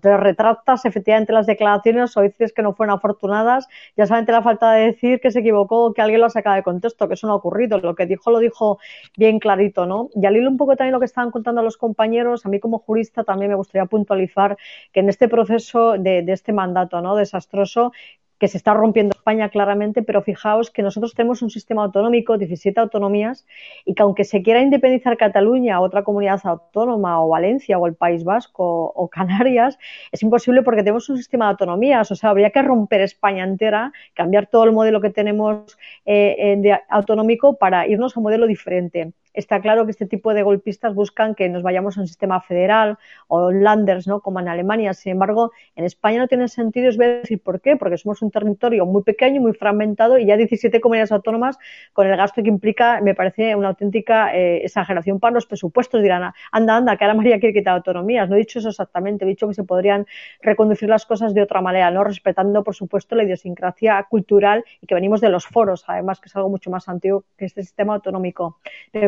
[SPEAKER 10] te retractas efectivamente las declaraciones o dices que no fueron afortunadas, ya solamente la falta de decir que se equivocó que alguien lo ha sacado de contexto, que eso no ha ocurrido. Lo que dijo lo dijo bien clarito, ¿no? Y al hilo un poco también lo que estaban contando los compañeros, a mí como jurista también me gustaría puntualizar que en este proceso de este mandato ¿no? desastroso que se está rompiendo España claramente, pero fijaos que nosotros tenemos un sistema autonómico, 17 autonomías, y que aunque se quiera independizar Cataluña, otra comunidad autónoma, o Valencia, o el País Vasco, o Canarias, es imposible porque tenemos un sistema de autonomías. O sea, habría que romper España entera, cambiar todo el modelo que tenemos eh, de autonómico para irnos a un modelo diferente está claro que este tipo de golpistas buscan que nos vayamos a un sistema federal o landers, ¿no? Como en Alemania. Sin embargo, en España no tiene sentido, os voy a decir por qué, porque somos un territorio muy pequeño, muy fragmentado y ya 17 comunidades autónomas con el gasto que implica, me parece una auténtica eh, exageración para los presupuestos. Dirán, anda, anda, que ahora María quiere quitar autonomías. No he dicho eso exactamente, he dicho que se podrían reconducir las cosas de otra manera, ¿no? Respetando, por supuesto, la idiosincrasia cultural y que venimos de los foros, además, que es algo mucho más antiguo que este sistema autonómico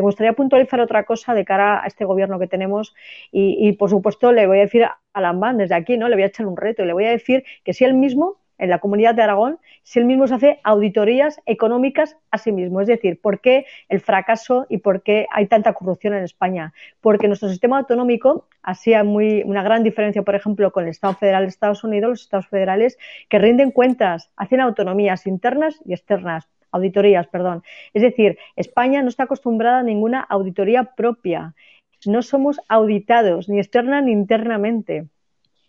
[SPEAKER 10] gustaría puntualizar otra cosa de cara a este gobierno que tenemos y, por supuesto, le voy a decir a Lambán desde aquí, ¿no? Le voy a echar un reto y le voy a decir que si él mismo en la comunidad de Aragón, si él mismo se hace auditorías económicas a sí mismo. Es decir, ¿por qué el fracaso y por qué hay tanta corrupción en España? Porque nuestro sistema autonómico hacía muy, una gran diferencia, por ejemplo, con el Estado federal de Estados Unidos, los Estados federales, que rinden cuentas, hacen autonomías internas y externas auditorías, perdón. Es decir, España no está acostumbrada a ninguna auditoría propia. No somos auditados ni externa ni internamente.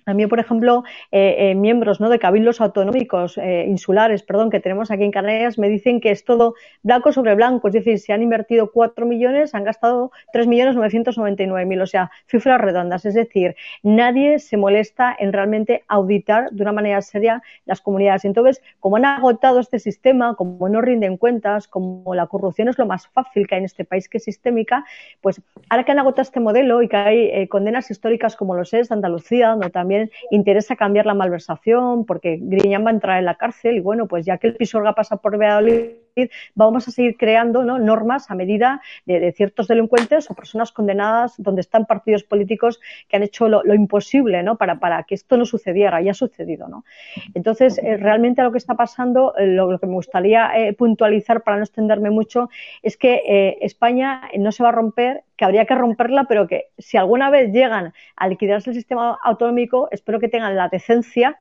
[SPEAKER 10] A mí, por ejemplo, eh, eh, miembros ¿no? de cabildos autonómicos eh, insulares, perdón, que tenemos aquí en Canarias, me dicen que es todo blanco sobre blanco, es decir, si han invertido 4 millones, han gastado 3 millones 999 mil, o sea, cifras redondas. Es decir, nadie se molesta en realmente auditar de una manera seria las comunidades. Entonces, como han agotado este sistema, como no rinden cuentas, como la corrupción es lo más fácil que hay en este país que es sistémica, pues ahora que han agotado este modelo y que hay condenas históricas como los es de Andalucía, donde también interesa cambiar la malversación porque Griñán va a entrar en la cárcel y bueno, pues ya que el Pisorga pasa por Valladolid, vamos a seguir creando normas a medida de, ciertos delincuentes o personas condenadas donde están partidos políticos que han hecho lo, imposible ¿no? para, que esto no sucediera y ha sucedido. ¿no? Entonces, eh, realmente lo que está pasando, eh, lo, que me gustaría eh, puntualizar para no extenderme mucho, es que España no se va a romper que habría que romperla, pero que si alguna vez llegan a liquidarse el sistema autonómico, espero que tengan la decencia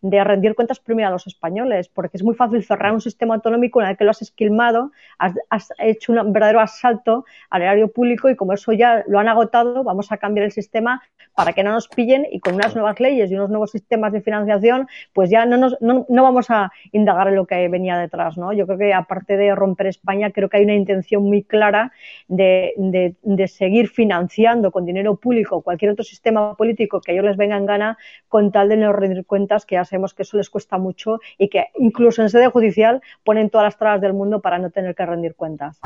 [SPEAKER 10] de rendir cuentas primero a los españoles, porque es muy fácil cerrar un sistema autonómico en el que lo has esquilmado, has, hecho un verdadero asalto al erario público y como eso ya lo han agotado, vamos a cambiar el sistema para que no nos pillen y con unas nuevas leyes y unos nuevos sistemas de financiación, pues ya no, nos, no, vamos a indagar en lo que venía detrás. ¿no? Yo creo que aparte de romper España, creo que hay una intención muy clara de, de, de seguir financiando con dinero público cualquier otro sistema político que a ellos les venga en gana con tal de no rendir cuentas que ya sabemos que eso les cuesta mucho y que incluso en sede judicial ponen todas las trabas del mundo para no tener que rendir cuentas.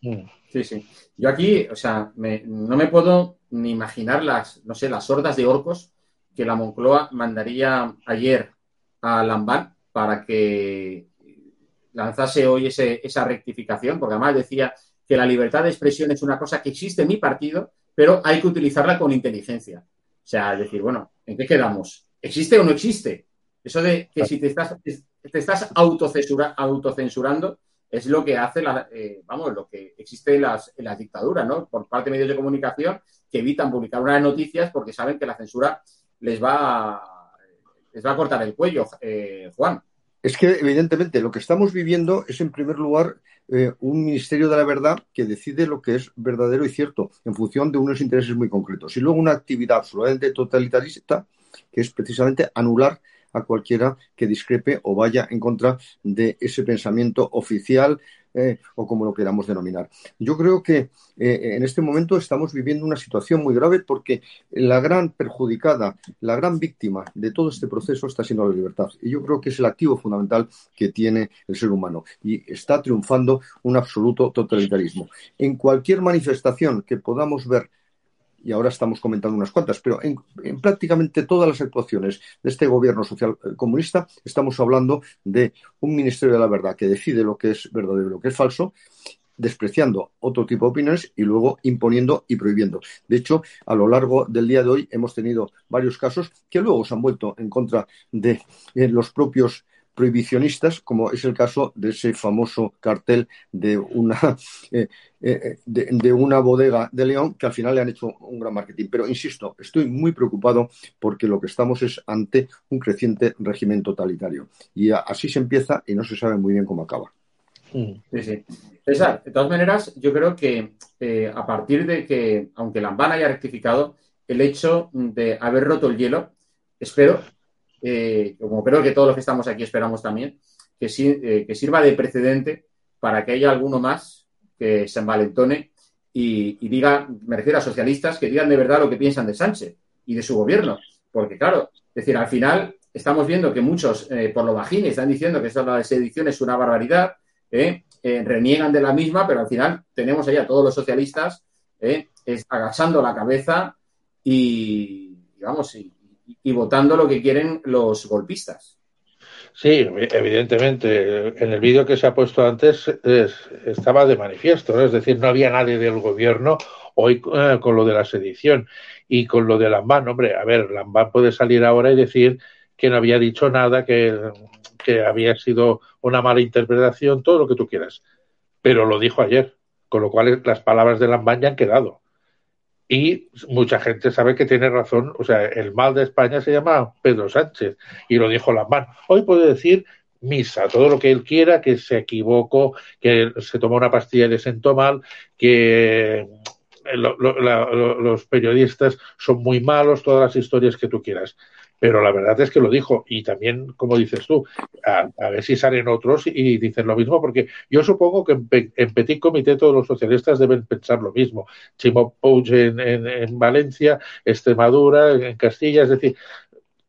[SPEAKER 9] Sí, sí. Yo aquí, o sea, no me puedo ni imaginar las, no sé, las hordas de orcos que la Moncloa mandaría ayer a Lambán para que lanzase hoy esa rectificación, porque además decía que la libertad de expresión es una cosa que existe en mi partido, pero hay que utilizarla con inteligencia. O sea, decir, bueno, ¿en qué quedamos? ¿Existe o no existe? Eso de que si te estás, te estás autocensurando es lo que hace, la, eh, vamos, lo que existe en las, en las dictaduras, ¿no? Por parte de medios de comunicación que evitan publicar unas noticias porque saben que la censura les va a, les va a cortar el cuello, eh, Juan.
[SPEAKER 3] Es que, evidentemente, lo que estamos viviendo es, en primer lugar, eh, un ministerio de la verdad que decide lo que es verdadero y cierto en función de unos intereses muy concretos. Y luego una actividad absolutamente totalitarista que es precisamente anular a cualquiera que discrepe o vaya en contra de ese pensamiento oficial eh, o como lo queramos denominar. Yo creo que eh, en este momento estamos viviendo una situación muy grave porque la gran perjudicada, la gran víctima de todo este proceso está siendo la libertad. Y yo creo que es el activo fundamental que tiene el ser humano. Y está triunfando un absoluto totalitarismo. En cualquier manifestación que podamos ver y ahora estamos comentando unas cuantas, pero en, prácticamente todas las actuaciones de este gobierno social eh, comunista estamos hablando de un Ministerio de la Verdad que decide lo que es verdadero y lo que es falso, despreciando otro tipo de opiniones y luego imponiendo y prohibiendo. De hecho, a lo largo del día de hoy hemos tenido varios casos que luego se han vuelto en contra de eh, los propios prohibicionistas, como es el caso de ese famoso cartel de una, *laughs* eh, eh, de, una bodega de León, que al final le han hecho un gran marketing. Pero insisto, estoy muy preocupado porque lo que estamos es ante un creciente régimen totalitario. Y así se empieza y no se sabe muy bien cómo acaba.
[SPEAKER 9] Sí, sí. César, de todas maneras, yo creo que eh, a partir de que, aunque Lambán haya rectificado, el hecho de haber roto el hielo, espero eh, como creo que todos los que estamos aquí esperamos también, que, eh, que sirva de precedente para que haya alguno más que se envalentone y, diga, me refiero a socialistas, que digan de verdad lo que piensan de Sánchez y de su gobierno. Porque, claro, es decir, al final estamos viendo que muchos, eh, por lo bajines, están diciendo que esta la sedición es una barbaridad, reniegan de la misma, pero al final tenemos ahí a todos los socialistas agachando la cabeza y, digamos, y, y votando lo que quieren los golpistas.
[SPEAKER 11] Sí, evidentemente. En el vídeo que se ha puesto antes estaba de manifiesto, es decir, no había nadie del gobierno hoy eh, con lo de la sedición y con lo de Lambán. Hombre, a ver, Lambán puede salir ahora y decir que no había dicho nada, que, que había sido una mala interpretación, todo lo que tú quieras. Pero lo dijo ayer, con lo cual las palabras de Lambán ya han quedado y mucha gente sabe que tiene razón. O sea, el mal de España se llama Pedro Sánchez y lo dijo Lambán. Hoy puede decir misa, todo lo que él quiera, que se equivocó, que se tomó una pastilla y le sentó mal, que los periodistas son muy malos, todas las historias que tú quieras pero la verdad es que lo dijo y también, como dices tú, a, ver si salen otros y, dicen lo mismo, porque yo supongo que en, Petit Comité todos los socialistas deben pensar lo mismo. Chimo en, Valencia, Extremadura, en Castilla, es decir,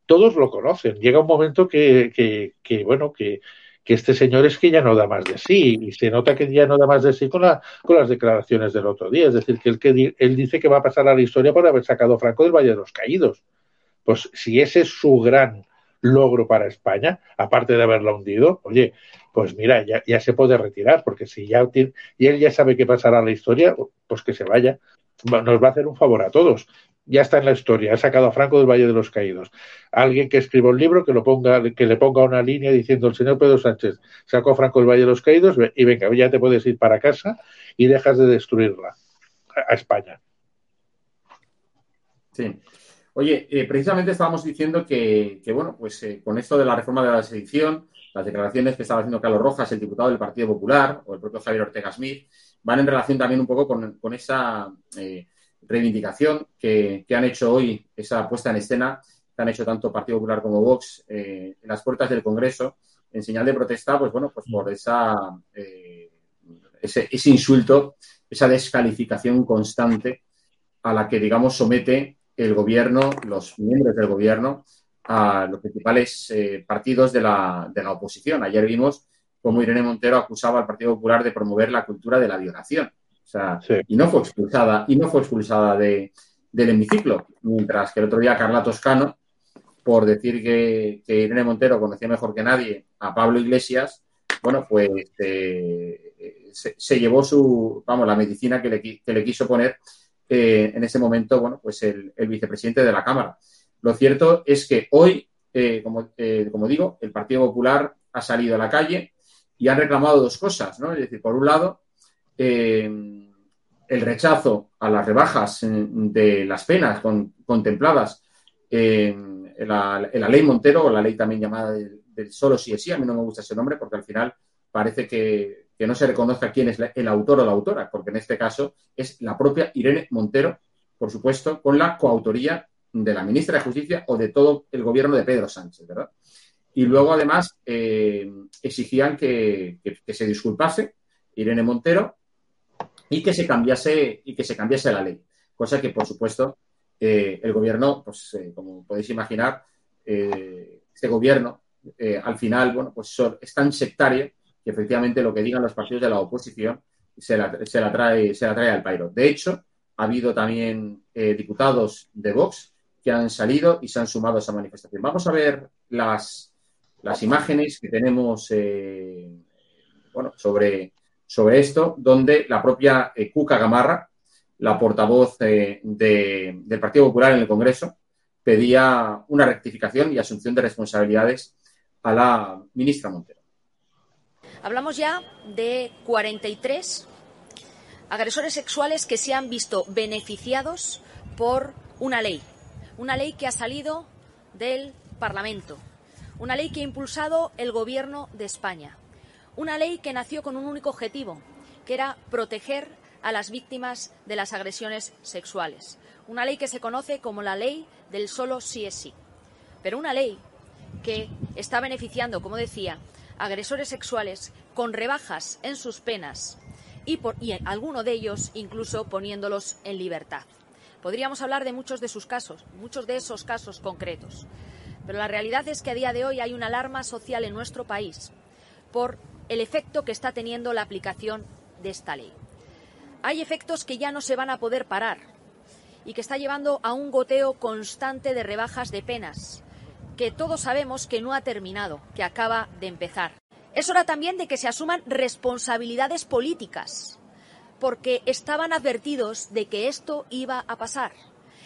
[SPEAKER 11] todos lo conocen. Llega un momento que, bueno, que, este señor es que ya no da más de sí y se nota que ya no da más de sí con, con las declaraciones del otro día. Es decir, que él, que él dice que va a pasar a la historia por haber sacado a Franco del Valle de los Caídos. Pues si ese es su gran logro para España, aparte de haberla hundido, oye, pues mira, ya, se puede retirar, porque si ya y él ya sabe qué pasará en la historia, pues que se vaya. Nos va a hacer un favor a todos. Ya está en la historia, ha sacado a Franco del Valle de los Caídos. Alguien que escriba un libro que lo ponga, que le ponga una línea diciendo el señor Pedro Sánchez sacó a Franco del Valle de los Caídos y venga, ya te puedes ir para casa y dejas de destruirla a España.
[SPEAKER 9] Sí. Oye, eh, precisamente estábamos diciendo que, bueno, pues eh, con esto de la reforma de la sedición, las declaraciones que estaba haciendo Carlos Rojas, el diputado del Partido Popular, o el propio Javier Ortega Smith, van en relación también un poco con, esa eh, reivindicación que, han hecho hoy, esa puesta en escena que han hecho tanto Partido Popular como Vox en las puertas del Congreso, en señal de protesta, pues bueno, pues por esa, ese, ese insulto, esa descalificación constante a la que, digamos, somete el gobierno, los miembros del gobierno, a los principales eh, partidos de la, de la, oposición. Ayer vimos cómo Irene Montero acusaba al Partido Popular de promover la cultura de la violación. O sea, y no fue expulsada, y no fue expulsada de, del hemiciclo, mientras que el otro día Carla Toscano, por decir que, Irene Montero conocía mejor que nadie a Pablo Iglesias, bueno, pues eh, se, llevó su, vamos, la medicina que le, que le quiso poner en ese momento, bueno, pues el, vicepresidente de la Cámara. Lo cierto es que hoy, eh, como, eh, como, digo, el Partido Popular ha salido a la calle y han reclamado dos cosas, ¿no? Es decir, por un lado, eh, el rechazo a las rebajas de las penas contempladas en la, ley Montero, o la ley también llamada del, solo sí es sí, a mí no me gusta ese nombre porque al final parece que que no se reconozca quién es el autor o la autora, porque en este caso es la propia Irene Montero, por supuesto, con la coautoría de la ministra de Justicia o de todo el gobierno de Pedro Sánchez, ¿verdad? Y luego, además, eh, exigían que, se disculpase Irene Montero y que se cambiase, y que se cambiase la ley. Cosa que, por supuesto, eh, el gobierno, pues, eh, como podéis imaginar, este gobierno, al final, bueno, pues es tan sectario que efectivamente lo que digan los partidos de la oposición se la, se la trae, se la trae al pairo. De hecho, ha habido también diputados de Vox que han salido y se han sumado a esa manifestación. Vamos a ver las, las imágenes que tenemos eh, bueno, sobre, sobre esto, donde la propia eh, Cuca Gamarra, la portavoz eh, del Partido Popular en el Congreso, pedía una rectificación y asunción de responsabilidades a la ministra Montero.
[SPEAKER 16] Hablamos ya de 43 agresores sexuales que se han visto beneficiados por una ley, una ley que ha salido del Parlamento, una ley que ha impulsado el Gobierno de España. Una ley que nació con un único objetivo, que era proteger a las víctimas de las agresiones sexuales. Una ley que se conoce como la ley del solo sí es sí. Pero una ley que está beneficiando, como decía, agresores sexuales con rebajas en sus penas y, por, y alguno de ellos incluso poniéndolos en libertad. Podríamos hablar de muchos de sus casos, muchos de esos casos concretos. Pero la realidad es que a día de hoy hay una alarma social en nuestro país por el efecto que está teniendo la aplicación de esta ley. Hay efectos que ya no se van a poder parar y que está llevando a un goteo constante de rebajas de penas, que todos sabemos que no ha terminado, que acaba de empezar. Es hora también de que se asuman responsabilidades políticas, porque estaban advertidos de que esto iba a pasar.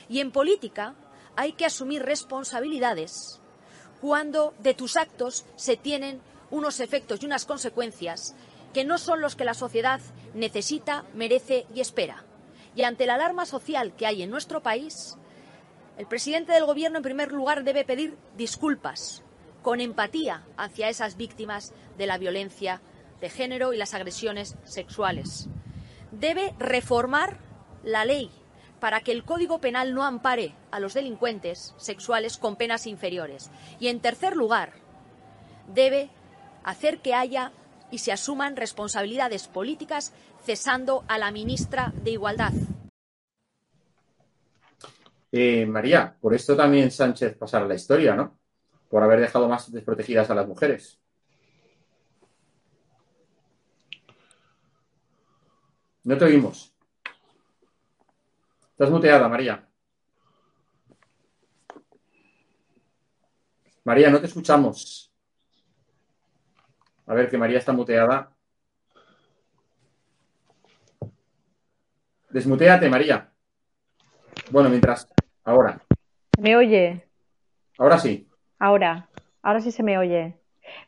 [SPEAKER 16] Y en política hay que asumir responsabilidades cuando de tus actos se tienen unos efectos y unas consecuencias que no son los que la sociedad necesita, merece y espera. Y ante la alarma social que hay en nuestro país, el presidente del Gobierno, en primer lugar, debe pedir disculpas con empatía hacia esas víctimas de la violencia de género y las agresiones sexuales. Debe reformar la ley para que el Código Penal no ampare a los delincuentes sexuales con penas inferiores. Y, en tercer lugar, debe hacer que haya y se asuman responsabilidades políticas cesando a la ministra de Igualdad.
[SPEAKER 9] Eh, María, por esto también Sánchez pasará la historia, ¿no? Por haber dejado más desprotegidas a las mujeres. No te oímos. Estás muteada, María. María, no te escuchamos. A ver, que María está muteada. Desmuteate, María. Bueno, mientras. Ahora.
[SPEAKER 10] ¿Me oye?
[SPEAKER 9] Ahora sí.
[SPEAKER 10] Ahora. Ahora sí se me oye.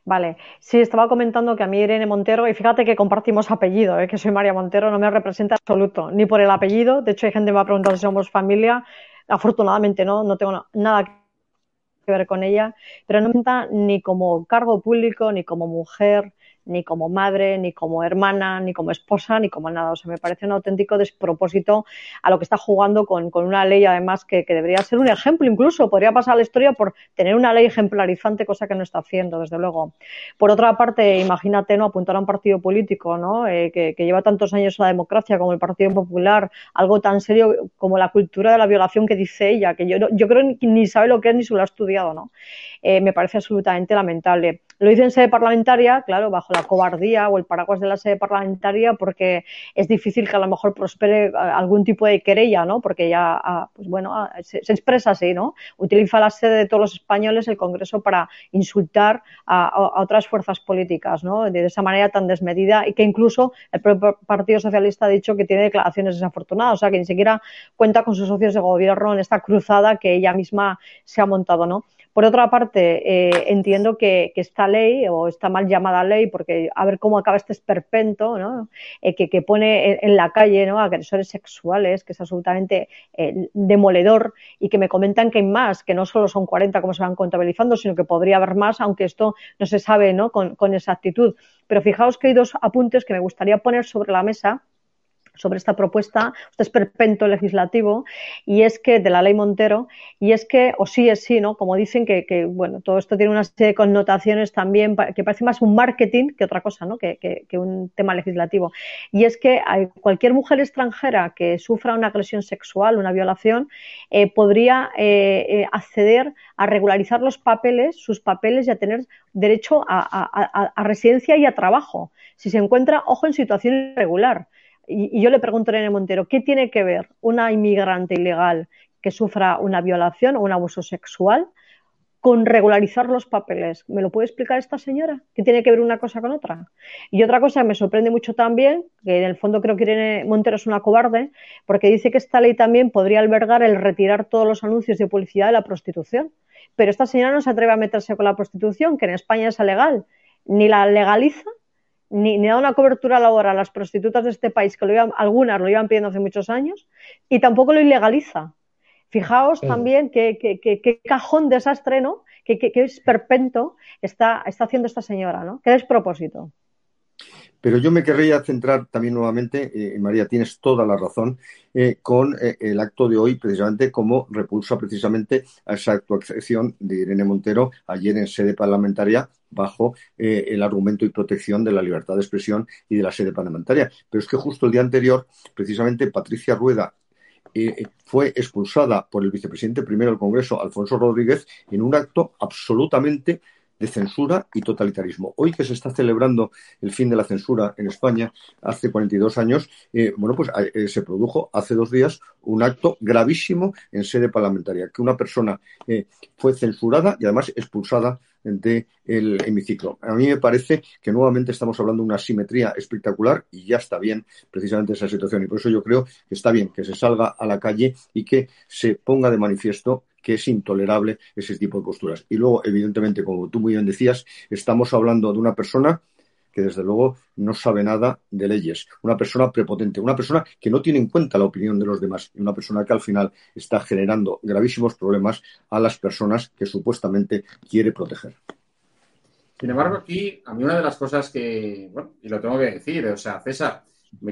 [SPEAKER 10] Vale, sí, estaba comentando que a mí Irene Montero, y fíjate que compartimos apellido, ¿eh? que soy María Montero, no me representa absoluto, ni por el apellido, de hecho hay gente que me ha preguntado si somos familia, afortunadamente no, no tengo nada que ver con ella, pero no me representa ni como cargo público, ni como mujer, ni como madre, ni como hermana, ni como esposa, ni como nada. O sea, me parece un auténtico despropósito a lo que está jugando con, una ley, además, que, debería ser un ejemplo, incluso podría pasar la historia por tener una ley ejemplarizante, cosa que no está haciendo, desde luego. Por otra parte, imagínate, ¿no? Apuntar a un partido político, ¿no? Eh, que, lleva tantos años la democracia como el Partido Popular, algo tan serio como la cultura de la violación que dice ella, que yo, yo creo que ni sabe lo que es ni se lo ha estudiado, ¿no? Eh, me parece absolutamente lamentable. Lo hice en sede parlamentaria, claro, bajo la cobardía o el paraguas de la sede parlamentaria, porque es difícil que a lo mejor prospere eh, algún tipo de querella, ¿no? Porque ya, ah, pues bueno, ah, se, expresa así, ¿no? Utiliza la sede de todos los españoles, el Congreso, para insultar a, otras fuerzas políticas, ¿no? De esa manera tan desmedida y que incluso el propio Partido Socialista ha dicho que tiene declaraciones desafortunadas, o sea, que ni siquiera cuenta con sus socios de gobierno en esta cruzada que ella misma se ha montado, ¿no? Por otra parte, eh, entiendo que, esta ley, o esta mal llamada ley, porque a ver cómo acaba este esperpento, ¿no? Eh, que, pone en, la calle ¿no? agresores sexuales, que es absolutamente eh, demoledor, y que me comentan que hay más, que no solo son 40 como se van contabilizando, sino que podría haber más, aunque esto no se sabe ¿no? con, con exactitud. Pero fijaos que hay dos apuntes que me gustaría poner sobre la mesa sobre esta propuesta, este esperpento legislativo, y es que, de la ley Montero, y es que, o sí es sí, ¿no? Como dicen que, bueno, todo esto tiene una serie de connotaciones también que parece más un marketing que otra cosa, ¿no? Que, que un tema legislativo. Y es que cualquier mujer extranjera que sufra una agresión sexual, una violación, eh, podría eh, eh, acceder a regularizar los papeles, sus papeles y a tener derecho a, a residencia y a trabajo. Si se encuentra, ojo, en situación irregular y, yo le pregunto a Irene Montero, ¿qué tiene que ver una inmigrante ilegal que sufra una violación o un abuso sexual con regularizar los papeles? ¿Me lo puede explicar esta señora? ¿Qué tiene que ver una cosa con otra? Y otra cosa que me sorprende mucho también, que en el fondo creo que Irene Montero es una cobarde, porque dice que esta ley también podría albergar el retirar todos los anuncios de publicidad de la prostitución. Pero esta señora no se atreve a meterse con la prostitución, que en España es legal, ni la legaliza ni, ni da una cobertura laboral a las prostitutas de este país, que lo iban, algunas lo iban pidiendo hace muchos años, y tampoco lo ilegaliza. Fijaos también qué, cajón desastre, ¿no? Qué, esperpento está, está haciendo esta señora, ¿no? Qué despropósito.
[SPEAKER 3] Pero yo me querría centrar también nuevamente, eh, María, tienes toda la razón, eh, con eh, el acto de hoy, precisamente como repulsa precisamente a esa actuación de Irene Montero ayer en sede parlamentaria bajo el argumento y protección de la libertad de expresión y de la sede parlamentaria. Pero es que justo el día anterior, precisamente Patricia Rueda fue expulsada por el vicepresidente primero del Congreso, Alfonso Rodríguez, en un acto absolutamente de censura y totalitarismo. Hoy que se está celebrando el fin de la censura en España, hace 42 años, eh, bueno, pues eh, se produjo hace dos días un acto gravísimo en sede parlamentaria, que una persona eh, fue censurada y además expulsada del hemiciclo. A mí me parece que nuevamente estamos hablando de una simetría espectacular y ya está bien precisamente esa situación. Y por eso yo creo que está bien que se salga a la calle y que se ponga de manifiesto que es intolerable ese tipo de posturas. Y luego, evidentemente, como tú muy bien decías, estamos hablando de una persona que desde luego no sabe nada de leyes, una persona prepotente, una persona que no tiene en cuenta la opinión de los demás y una persona que al final está generando gravísimos problemas a las personas que supuestamente quiere proteger.
[SPEAKER 9] Sin embargo, aquí a mí una de las cosas que, bueno, y lo tengo que decir, o sea, César,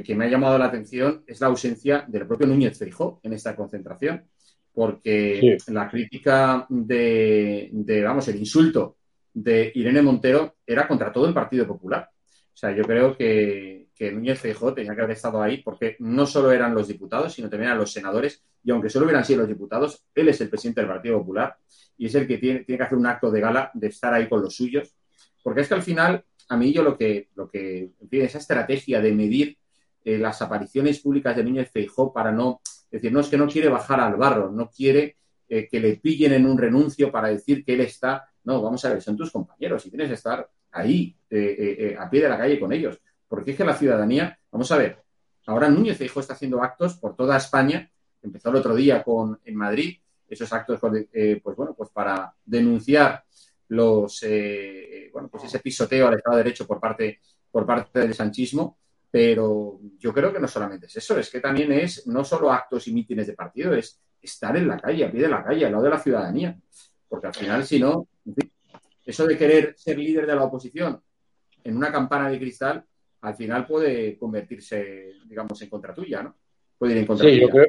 [SPEAKER 9] que me ha llamado la atención es la ausencia del propio Núñez Feijó en esta concentración porque la crítica de, vamos, el insulto de Irene Montero era contra todo el Partido Popular. O sea, yo creo que, que Núñez Feijóo tenía que haber estado ahí porque no solo eran los diputados, sino también eran los senadores. Y aunque solo hubieran sido los diputados, él es el presidente del Partido Popular y es el que tiene, que hacer un acto de gala de estar ahí con los suyos. Porque es que al final, a mí yo lo que, lo que esa estrategia de medir eh, las apariciones públicas de Núñez Feijóo para no decir, no es que no quiere bajar al barro, no quiere eh, que le pillen en un renuncio para decir que él está. No, vamos a ver, son tus compañeros y tienes que estar ahí, eh, eh, a pie de la calle con ellos. Porque es que la ciudadanía, vamos a ver, ahora Núñez Feijóo está haciendo actos por toda España. Empezó el otro día con en Madrid, esos actos, pues bueno, pues para denunciar los, bueno, pues ese pisoteo al Estado de Derecho por parte, por parte del sanchismo pero yo creo que no solamente es eso, es que también es no solo actos y mítines de partido, es estar en la calle, a pie de la calle, al lado de la ciudadanía. Porque al final, si no, eso de querer ser líder de la oposición en una campana de cristal, al final puede convertirse, digamos, en contra tuya, ¿no? Puede ir en contra
[SPEAKER 11] sí, Yo creo,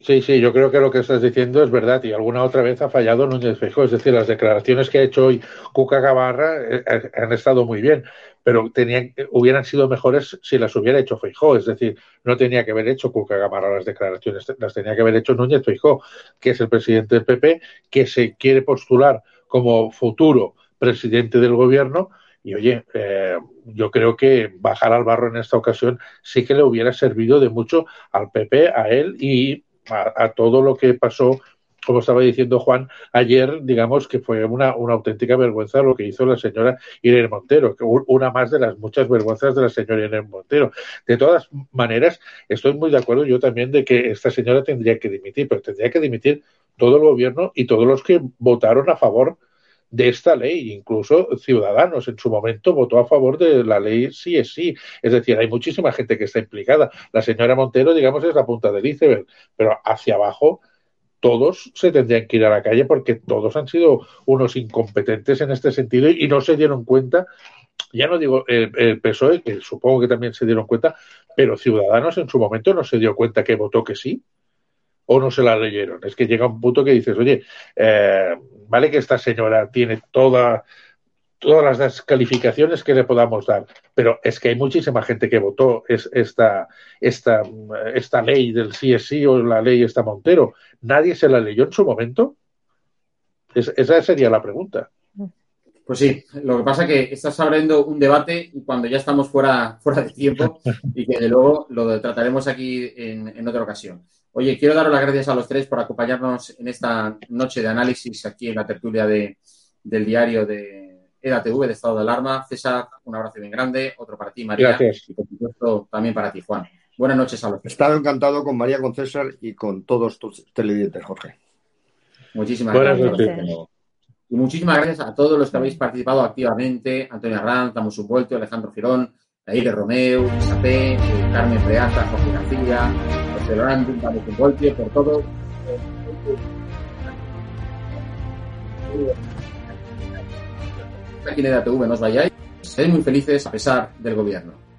[SPEAKER 11] sí, sí, yo creo que lo que estás diciendo es verdad y alguna otra vez ha fallado Núñez Feijóo. Es decir, las declaraciones que ha hecho hoy Cuca Gavarra eh, eh, han estado muy bien, pero tenían, hubieran sido mejores si las hubiera hecho Feijó, es decir, no tenía que haber hecho Cuca Gamarra las declaraciones, las tenía que haber hecho Núñez Feijó, que es el presidente del PP, que se quiere postular como futuro presidente del gobierno. Y oye, eh, yo creo que bajar al barro en esta ocasión sí que le hubiera servido de mucho al PP, a él y a todo lo que pasó como estaba diciendo Juan ayer, digamos que fue una, una auténtica vergüenza lo que hizo la señora Irene Montero, que una más de las muchas vergüenzas de la señora Irene Montero. De todas maneras, estoy muy de acuerdo yo también de que esta señora tendría que dimitir, pero tendría que dimitir todo el gobierno y todos los que votaron a favor de esta ley, incluso Ciudadanos en su momento votó a favor de la ley sí es sí. Es decir, hay muchísima gente que está implicada. La señora Montero, digamos, es la punta del iceberg, pero hacia abajo todos se tendrían que ir a la calle porque todos han sido unos incompetentes en este sentido y no se dieron cuenta, ya no digo el, PSOE, que supongo que también se dieron cuenta, pero Ciudadanos en su momento no se dio cuenta que votó que sí o no se la leyeron. Es que llega un punto que dices, oye, eh, vale que esta señora tiene toda, todas las calificaciones que le podamos dar, pero es que hay muchísima gente que votó esta, esta, esta ley del sí o la ley esta Montero. ¿Nadie se la leyó en su momento? esa sería la pregunta.
[SPEAKER 9] Pues sí, lo que pasa es que estás abriendo un debate cuando ya estamos fuera, *laughs* fuera de tiempo y que de luego lo trataremos aquí en, otra ocasión. Oye, quiero daros las gracias a los tres por acompañarnos en esta noche de análisis aquí en la tertulia de, del diario de EDATV, de Estado de Alarma. César, un abrazo bien grande, otro para ti, María, y por supuesto también para ti, Juan. Buenas noches a los tres.
[SPEAKER 3] He estado encantado con María, con César y con todos tus televidentes, Jorge.
[SPEAKER 9] Muchísimas gracias. Y muchísimas gracias a todos los que habéis participado activamente, Antonio Arranz, Tamus Subvuelto, Alejandro Girón, Aire Romeo, Isapé, Carmen Preata, Jorge García, José Lorán, Pablo Subvuelto, por todo. Aquí en EDATV no os vayáis, sed muy felices a pesar del gobierno.